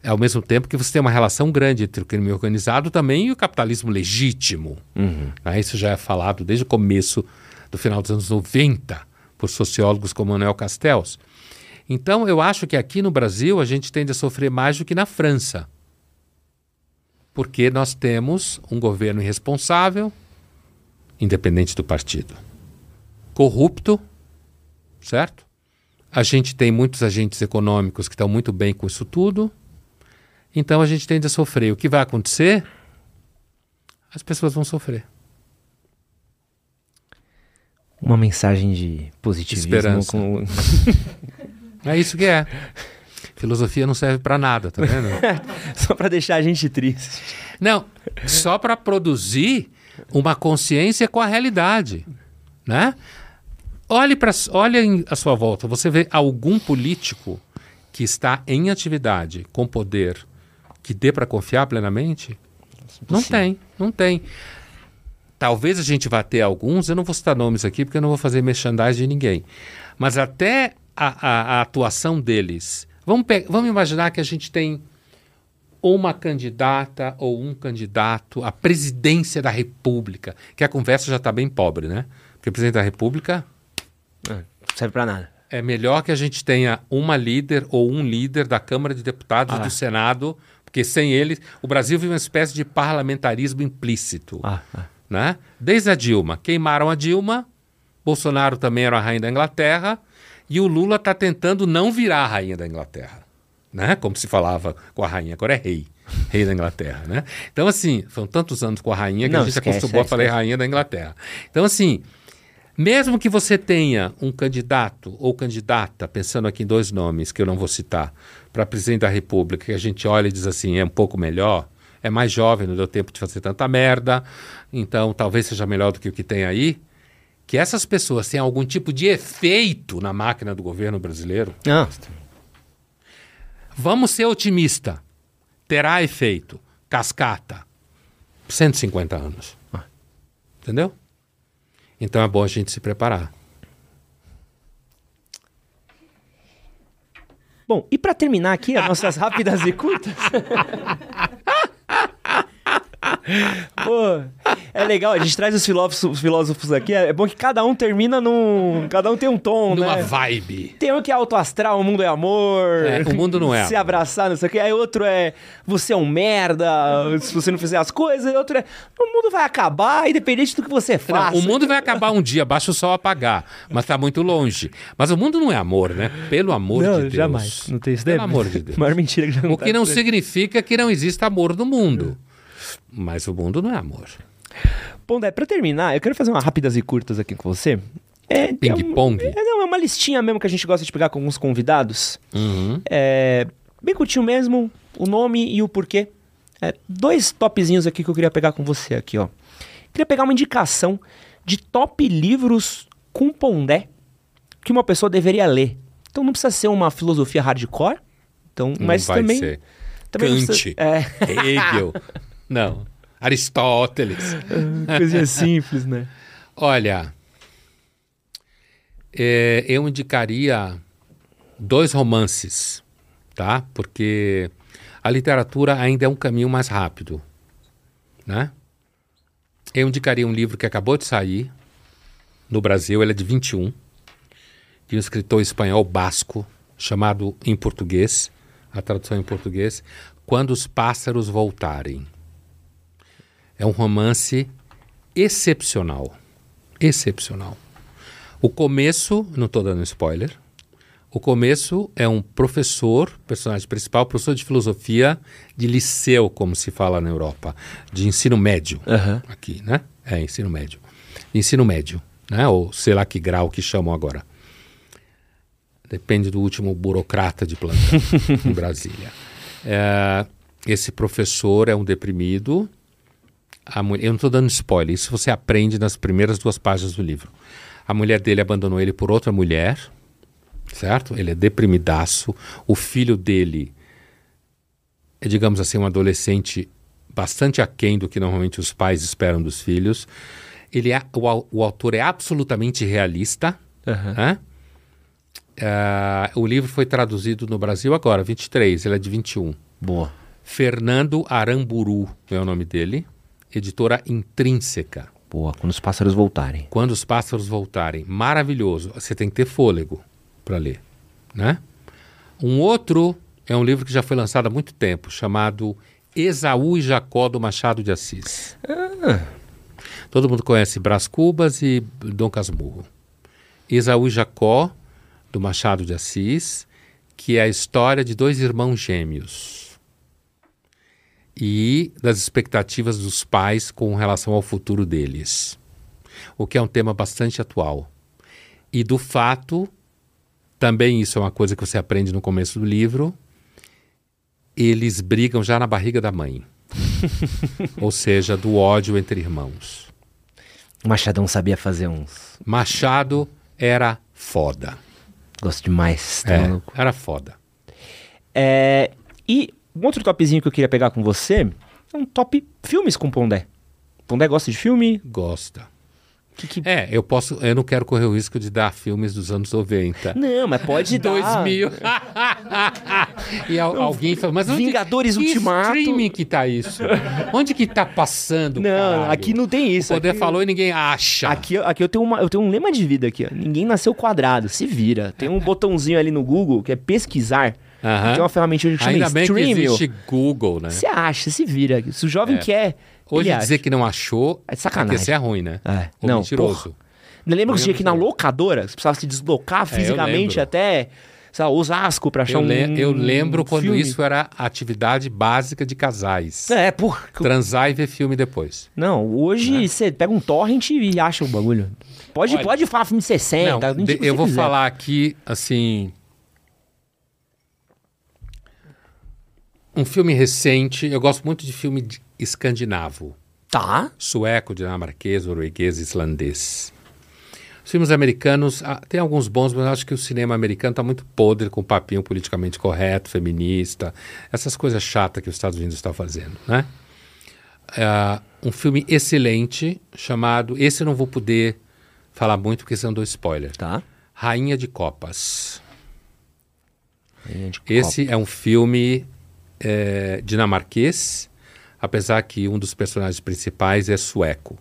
Ao mesmo tempo que você tem uma relação grande entre o crime organizado também e o capitalismo legítimo. Uhum. Né? Isso já é falado desde o começo do final dos anos 90 por sociólogos como Manuel Castells. Então, eu acho que aqui no Brasil a gente tende a sofrer mais do que na França. Porque nós temos um governo irresponsável, independente do partido, corrupto, certo? A gente tem muitos agentes econômicos que estão muito bem com isso tudo. Então a gente tende a sofrer. O que vai acontecer? As pessoas vão sofrer. Uma mensagem de positivismo. Esperança. Com... É isso que é. Filosofia não serve para nada, tá vendo? só para deixar a gente triste. Não, só para produzir uma consciência com a realidade, né? Olhe para, olhe à sua volta. Você vê algum político que está em atividade com poder que dê para confiar plenamente? Não tem, não tem. Talvez a gente vá ter alguns, eu não vou citar nomes aqui porque eu não vou fazer merchandising de ninguém. Mas até a, a, a atuação deles. Vamos, vamos imaginar que a gente tem uma candidata ou um candidato à presidência da República, que a conversa já está bem pobre, né? Porque presidente da República. Não serve para nada. É melhor que a gente tenha uma líder ou um líder da Câmara de Deputados ah. do Senado, porque sem eles, o Brasil vive uma espécie de parlamentarismo implícito. Ah, ah. Né? Desde a Dilma. Queimaram a Dilma, Bolsonaro também era a rainha da Inglaterra, E o Lula está tentando não virar a rainha da Inglaterra, né? Como se falava com a rainha, agora é rei, rei da Inglaterra, né? Então assim, são tantos anos com a rainha que Não, a gente esquece, acostumou é, a falar rainha da Inglaterra. Então assim, mesmo que você tenha um candidato ou candidata, pensando aqui em dois nomes que eu não vou citar, para presidente da República, que a gente olha e diz assim, é um pouco melhor, é mais jovem, não deu tempo de fazer tanta merda, então talvez seja melhor do que o que tem aí, que essas pessoas tenham algum tipo de efeito na máquina do governo brasileiro, Ah, vamos ser otimista, terá efeito, cascata, 150 anos. Entendeu? Então é bom a gente se preparar. Bom, e para terminar aqui as nossas rápidas e curtas. Pô, é legal, a gente traz os filósofos, os filósofos aqui, é bom que cada um termina num. Cada um tem um tom, Numa né? vibe. Tem um que é alto astral, o mundo é amor. É, o mundo não é Se abraçar, não sei o que. Aí outro é você é um merda se você não fizer as coisas. E outro é o mundo vai acabar, independente do que você Não, faça. o mundo vai acabar um dia, basta o sol apagar, mas está muito longe. Mas o mundo não é amor, né? Pelo amor Não, de Deus. jamais. Não tem isso Pelo daí. amor de Deus. Maior mentira que já O tá que não por aí. significa que não exista amor no mundo. Mas o mundo não é amor. Bom, Dé, pra terminar, eu quero fazer uma rápidas e curtas aqui com você. É, um- Ping-pong? É, não, é uma listinha mesmo que a gente gosta de pegar com alguns convidados. Uhum. É, bem curtinho mesmo, o nome e o porquê. É, dois topzinhos aqui que eu queria pegar com você aqui, ó. Queria pegar uma indicação de top livros com pondé que uma pessoa deveria ler. Então não precisa ser uma filosofia hardcore, então, mas também, ser. também Kant. precisa, é, Hegel. Não. Aristóteles. coisinha simples, né? Olha, é, eu indicaria dois romances, tá? Porque a literatura ainda é um caminho mais rápido, né? Eu indicaria um livro que acabou de sair no Brasil, ele é de 21, de um escritor espanhol basco, chamado em português, a tradução em português, Quando os Pássaros Voltarem. É um romance excepcional. Excepcional. O começo, não estou dando spoiler, o começo é um professor, personagem principal, professor de filosofia de liceu, como se fala na Europa, de ensino médio, Aham. aqui, né? É, ensino médio. Ensino médio, né? Ou sei lá que grau que chamam agora. Depende do último burocrata de plantão em Brasília. É, esse professor é um deprimido. A mulher, eu não estou dando spoiler, isso você aprende nas primeiras duas páginas do livro. A mulher dele abandonou ele por outra mulher, certo? Ele é deprimidaço. O filho dele é, digamos assim, um adolescente bastante aquém do que normalmente os pais esperam dos filhos. Ele é, o, o autor é absolutamente realista. Aham. né? Ah, o livro foi traduzido no Brasil agora, 23, ele é de 21. Boa. Fernando Aramburu é o nome dele, editora Intrínseca. Boa, quando os pássaros voltarem. Quando os pássaros voltarem, maravilhoso. Você tem que ter fôlego para ler, né? Um outro é um livro que já foi lançado há muito tempo, chamado Esaú e Jacó do Machado de Assis. Todo mundo conhece Brás Cubas e Dom Casmurro. Esaú e Jacó do Machado de Assis, que é a história de dois irmãos gêmeos e das expectativas dos pais com relação ao futuro deles, o que é um tema bastante atual. E do fato, também isso é uma coisa que você aprende no começo do livro, eles brigam já na barriga da mãe. Ou seja, do ódio entre irmãos. Machadão sabia fazer uns. Machado era foda. Gosto demais. tá É, era foda. É, e um outro topzinho que eu queria pegar com você é um top filmes com Pondé. Pondé gosta de filme? Gosta. Que, que... É, eu posso, eu não quero correr o risco de dar filmes dos anos 90. Não, mas pode dar. 2000. e al- alguém fala, mas onde, Vingadores que Ultimato. streaming que tá isso? Onde que tá passando, Não, caralho? aqui não tem isso. O poder aqui... falou e ninguém acha. Aqui, aqui eu, tenho uma, eu tenho um lema de vida aqui, ó. Ninguém nasceu quadrado, se vira. Tem um botãozinho ali no Google que é pesquisar. Aham. Tem uma ferramentinha que chama Ainda bem que existe Google, né? Você acha, se vira. Se o jovem quer, Hoje dizer acha. que não achou, É sacanagem. porque você é ruim, né? É, Ou não, mentiroso. Lembra que tinha que ir na lembro. locadora? Você precisava se deslocar eu fisicamente lembro. até sei lá, Osasco pra achar Eu, um. eu lembro quando filme. isso era atividade básica de casais. É, pô. Transar e ver filme depois. Não, hoje você pega um torrent e acha o bagulho. Pode, Olha- pode falar filme 60. Não, de- eu vou quiser. falar aqui, assim. Um filme recente. Eu gosto muito de filme de- escandinavo. Tá. Sueco, dinamarquês, norueguês, islandês. Os filmes americanos, ah, tem alguns bons, mas eu acho que o cinema americano está muito podre com papinho politicamente correto, feminista, essas coisas chatas que os Estados Unidos estão fazendo, né? Ah, um filme excelente chamado, esse eu não vou poder falar muito porque senão dou spoiler. Tá. Rainha de Copas. Rainha de Esse é um filme é, dinamarquês, apesar que um dos personagens principais é sueco.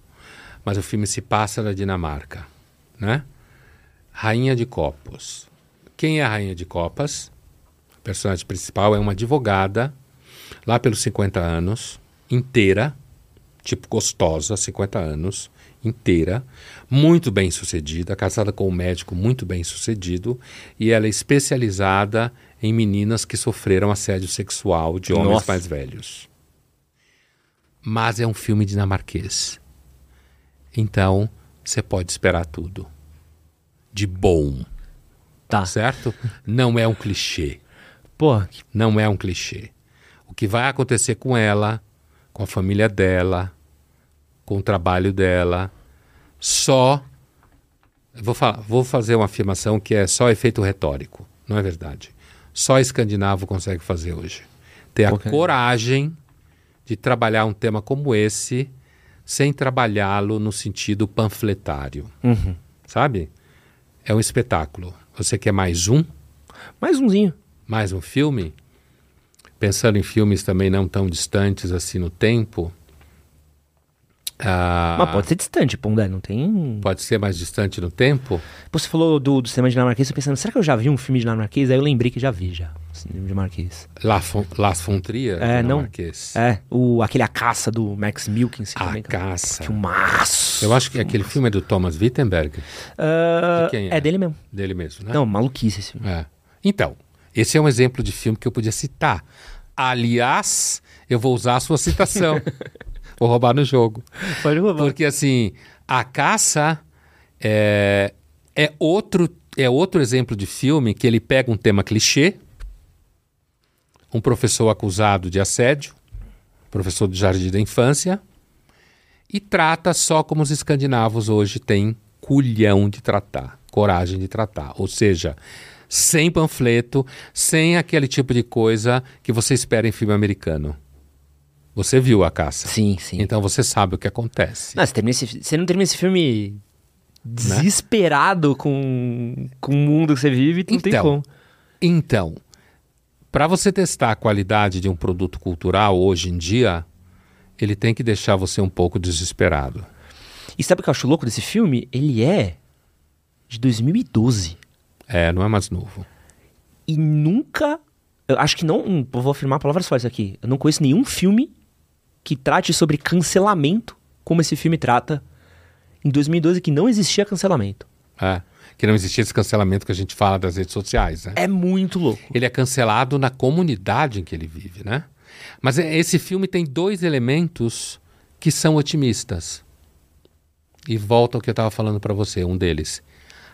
Mas o filme se passa na Dinamarca, né? Rainha de Copas. Quem é a Rainha de Copas? O personagem principal é uma advogada, lá pelos 50 anos, inteira, tipo gostosa, 50 anos, inteira, muito bem sucedida, casada com um médico muito bem sucedido, e ela é especializada em meninas que sofreram assédio sexual de homens Nossa. mais velhos. Mas é um filme dinamarquês. Então, você pode esperar tudo. De bom, Tá. certo? Não é um clichê. Pô, Não é um clichê. O que vai acontecer com ela, com a família dela, com o trabalho dela, só. Vou, falar, vou fazer uma afirmação que é só efeito retórico. Não é verdade. Só escandinavo consegue fazer hoje. Ter a Ok. coragem de trabalhar um tema como esse sem trabalhá-lo no sentido panfletário. Uhum. Sabe? É um espetáculo. Você quer mais um? mais umzinho. mais um filme, pensando em filmes também não tão distantes assim no tempo, ah, Mas pode ser distante, pô, né? Não tem. pode ser mais distante no tempo, Pô, Você falou do, do cinema dinamarquês, eu pensando, será que eu já vi um filme dinamarquês? Aí eu lembrei que já vi já. Cinema dinamarquês. La Fon- Las Fontrias, É, não. É, o, aquele A Caça do Max Milkins. A também. Caça. Filmaço. Eu acho que aquele filme é do Thomas Wittenberg, Ah, De quem é? é? dele mesmo. dele mesmo, né? Não, maluquice esse filme. É. Então, esse é um exemplo de filme que eu podia citar. Aliás, eu vou usar a sua citação. vou roubar no jogo. Pode roubar. Porque assim, a caça é, é, outro, é outro exemplo de filme que ele pega um tema clichê, um professor acusado de assédio, professor do jardim da infância, e trata só como os escandinavos hoje têm culhão de tratar, coragem de tratar. Ou seja, sem panfleto, sem aquele tipo de coisa que você espera em filme americano. Você viu a caça. Sim, sim. Então você sabe o que acontece. Não, você, termina esse, você não termina esse filme desesperado com, com o mundo que você vive, não tem Então, como. Então, para você testar a qualidade de um produto cultural hoje em dia, ele tem que deixar você um pouco desesperado. E sabe o que eu acho louco desse filme? Ele é de 2012. É, não é mais novo. E nunca. Eu acho que não. vou afirmar palavras fortes aqui. Eu não conheço nenhum filme que trate sobre cancelamento como esse filme trata em 2012, que não existia cancelamento. É, que não existia esse cancelamento que a gente fala das redes sociais, né? É muito louco. Ele é cancelado na comunidade em que ele vive, né? Mas é- esse filme tem dois elementos que são otimistas. E volta ao que eu estava falando para você, um deles.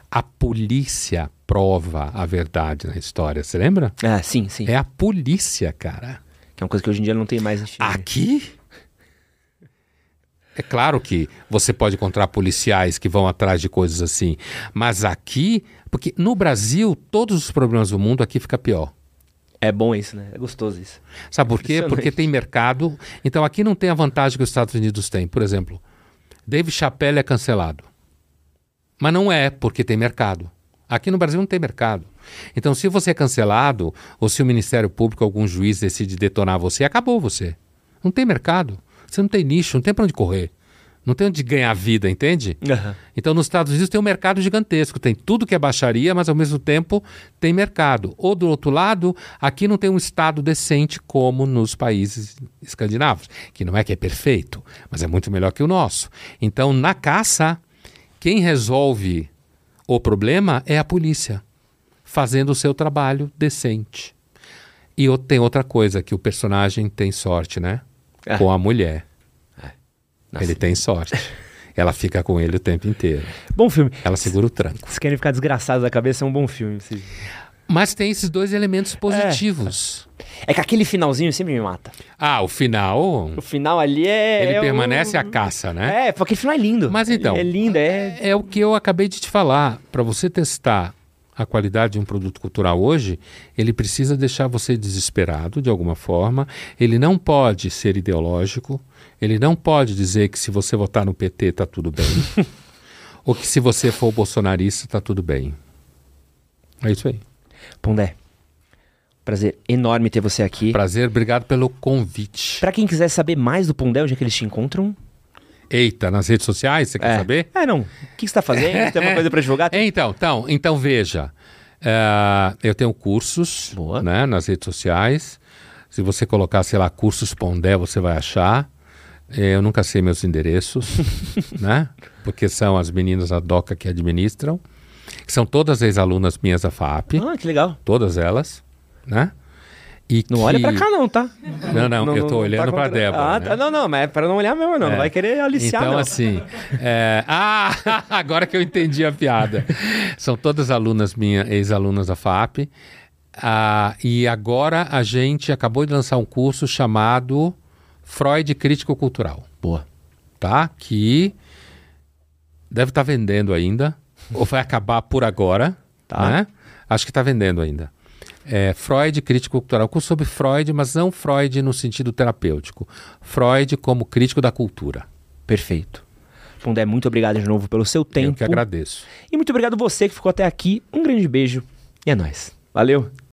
A polícia prova a verdade na história, você lembra? É, sim, sim. É a polícia, cara. Que é uma coisa que hoje em dia não tem mais em filme. Aqui? É claro que você pode encontrar policiais que vão atrás de coisas assim, mas aqui, porque no Brasil, todos os problemas do mundo aqui fica pior. É bom isso, né? É gostoso isso. Sabe por quê? Porque tem mercado. Então aqui não tem a vantagem que os Estados Unidos têm. Por exemplo, Dave Chappelle é cancelado. Mas não é porque tem mercado. Aqui no Brasil não tem mercado. Então, se você é cancelado, ou se o Ministério Público, algum juiz decide detonar você, acabou você. Não tem mercado. Você não tem nicho, não tem para onde correr. Não tem onde ganhar vida, entende? Aham. Então, nos Estados Unidos tem um mercado gigantesco, tem tudo que é baixaria, mas ao mesmo tempo tem mercado. Ou do outro lado, aqui não tem um Estado decente como nos países escandinavos, que não é que é perfeito, mas é muito melhor que o nosso. Então, na caça, Quem resolve o problema é a polícia, fazendo o seu trabalho decente. E tem outra coisa, que o personagem tem sorte, né? É. Com a mulher. Nossa. Ele tem sorte. Ela fica com ele o tempo inteiro. Bom filme. Ela segura o tranco. Se querem ficar desgraçados da cabeça, é um bom filme. Vocês- Mas tem esses dois elementos positivos. É que aquele finalzinho sempre me mata. Ah, o final. O final ali é. Ele é o- permanece a caça, né? É, porque aquele final é lindo. Mas então- É lindo, é. É o que eu acabei de te falar. Para você testar a qualidade de um produto cultural hoje, ele precisa deixar você desesperado de alguma forma. Ele não pode ser ideológico. Ele não pode dizer que se você votar no PT tá tudo bem. ou que se você for bolsonarista tá tudo bem. É isso aí. Pondé, prazer enorme ter você aqui. Prazer, obrigado pelo convite. Pra quem quiser saber mais do Pondé, onde é que eles te encontram? Eita, nas redes sociais, você quer é. saber? É, não. O que você tá fazendo? Tem uma coisa pra divulgar? Então, então, então veja. eh, eu tenho cursos Boa. né, nas redes sociais. Se você colocar, sei lá, cursos Pondé, você vai achar. Eh, Eu nunca sei meus endereços, né? Porque são as meninas da DOCA que administram. que São todas ex-alunas minhas da FAP, Ah, que legal. todas elas, né? E Não que- olha pra cá não, tá? Não, não, eu tô olhando tá pra contra- Débora. Ah, né? tá. Não, não, mas é pra não olhar mesmo, não. É. Não vai querer aliciar, Então, não. assim. é, Ah, agora que eu entendi a piada. São todas alunas minhas, ex-alunas da FAP. Ah, e agora a gente acabou de lançar um curso chamado Freud Crítico Cultural. Boa. Tá? Que deve estar vendendo ainda. ou vai acabar por agora. Tá. Né? Acho que está vendendo ainda. É, Freud Crítico Cultural. Curso sobre Freud, mas não Freud no sentido terapêutico. Freud como crítico da cultura. Perfeito. Pondé, muito obrigado de novo pelo seu Eu tempo. que agradeço. E muito obrigado você que ficou até aqui. Um grande beijo e é nóis. Valeu.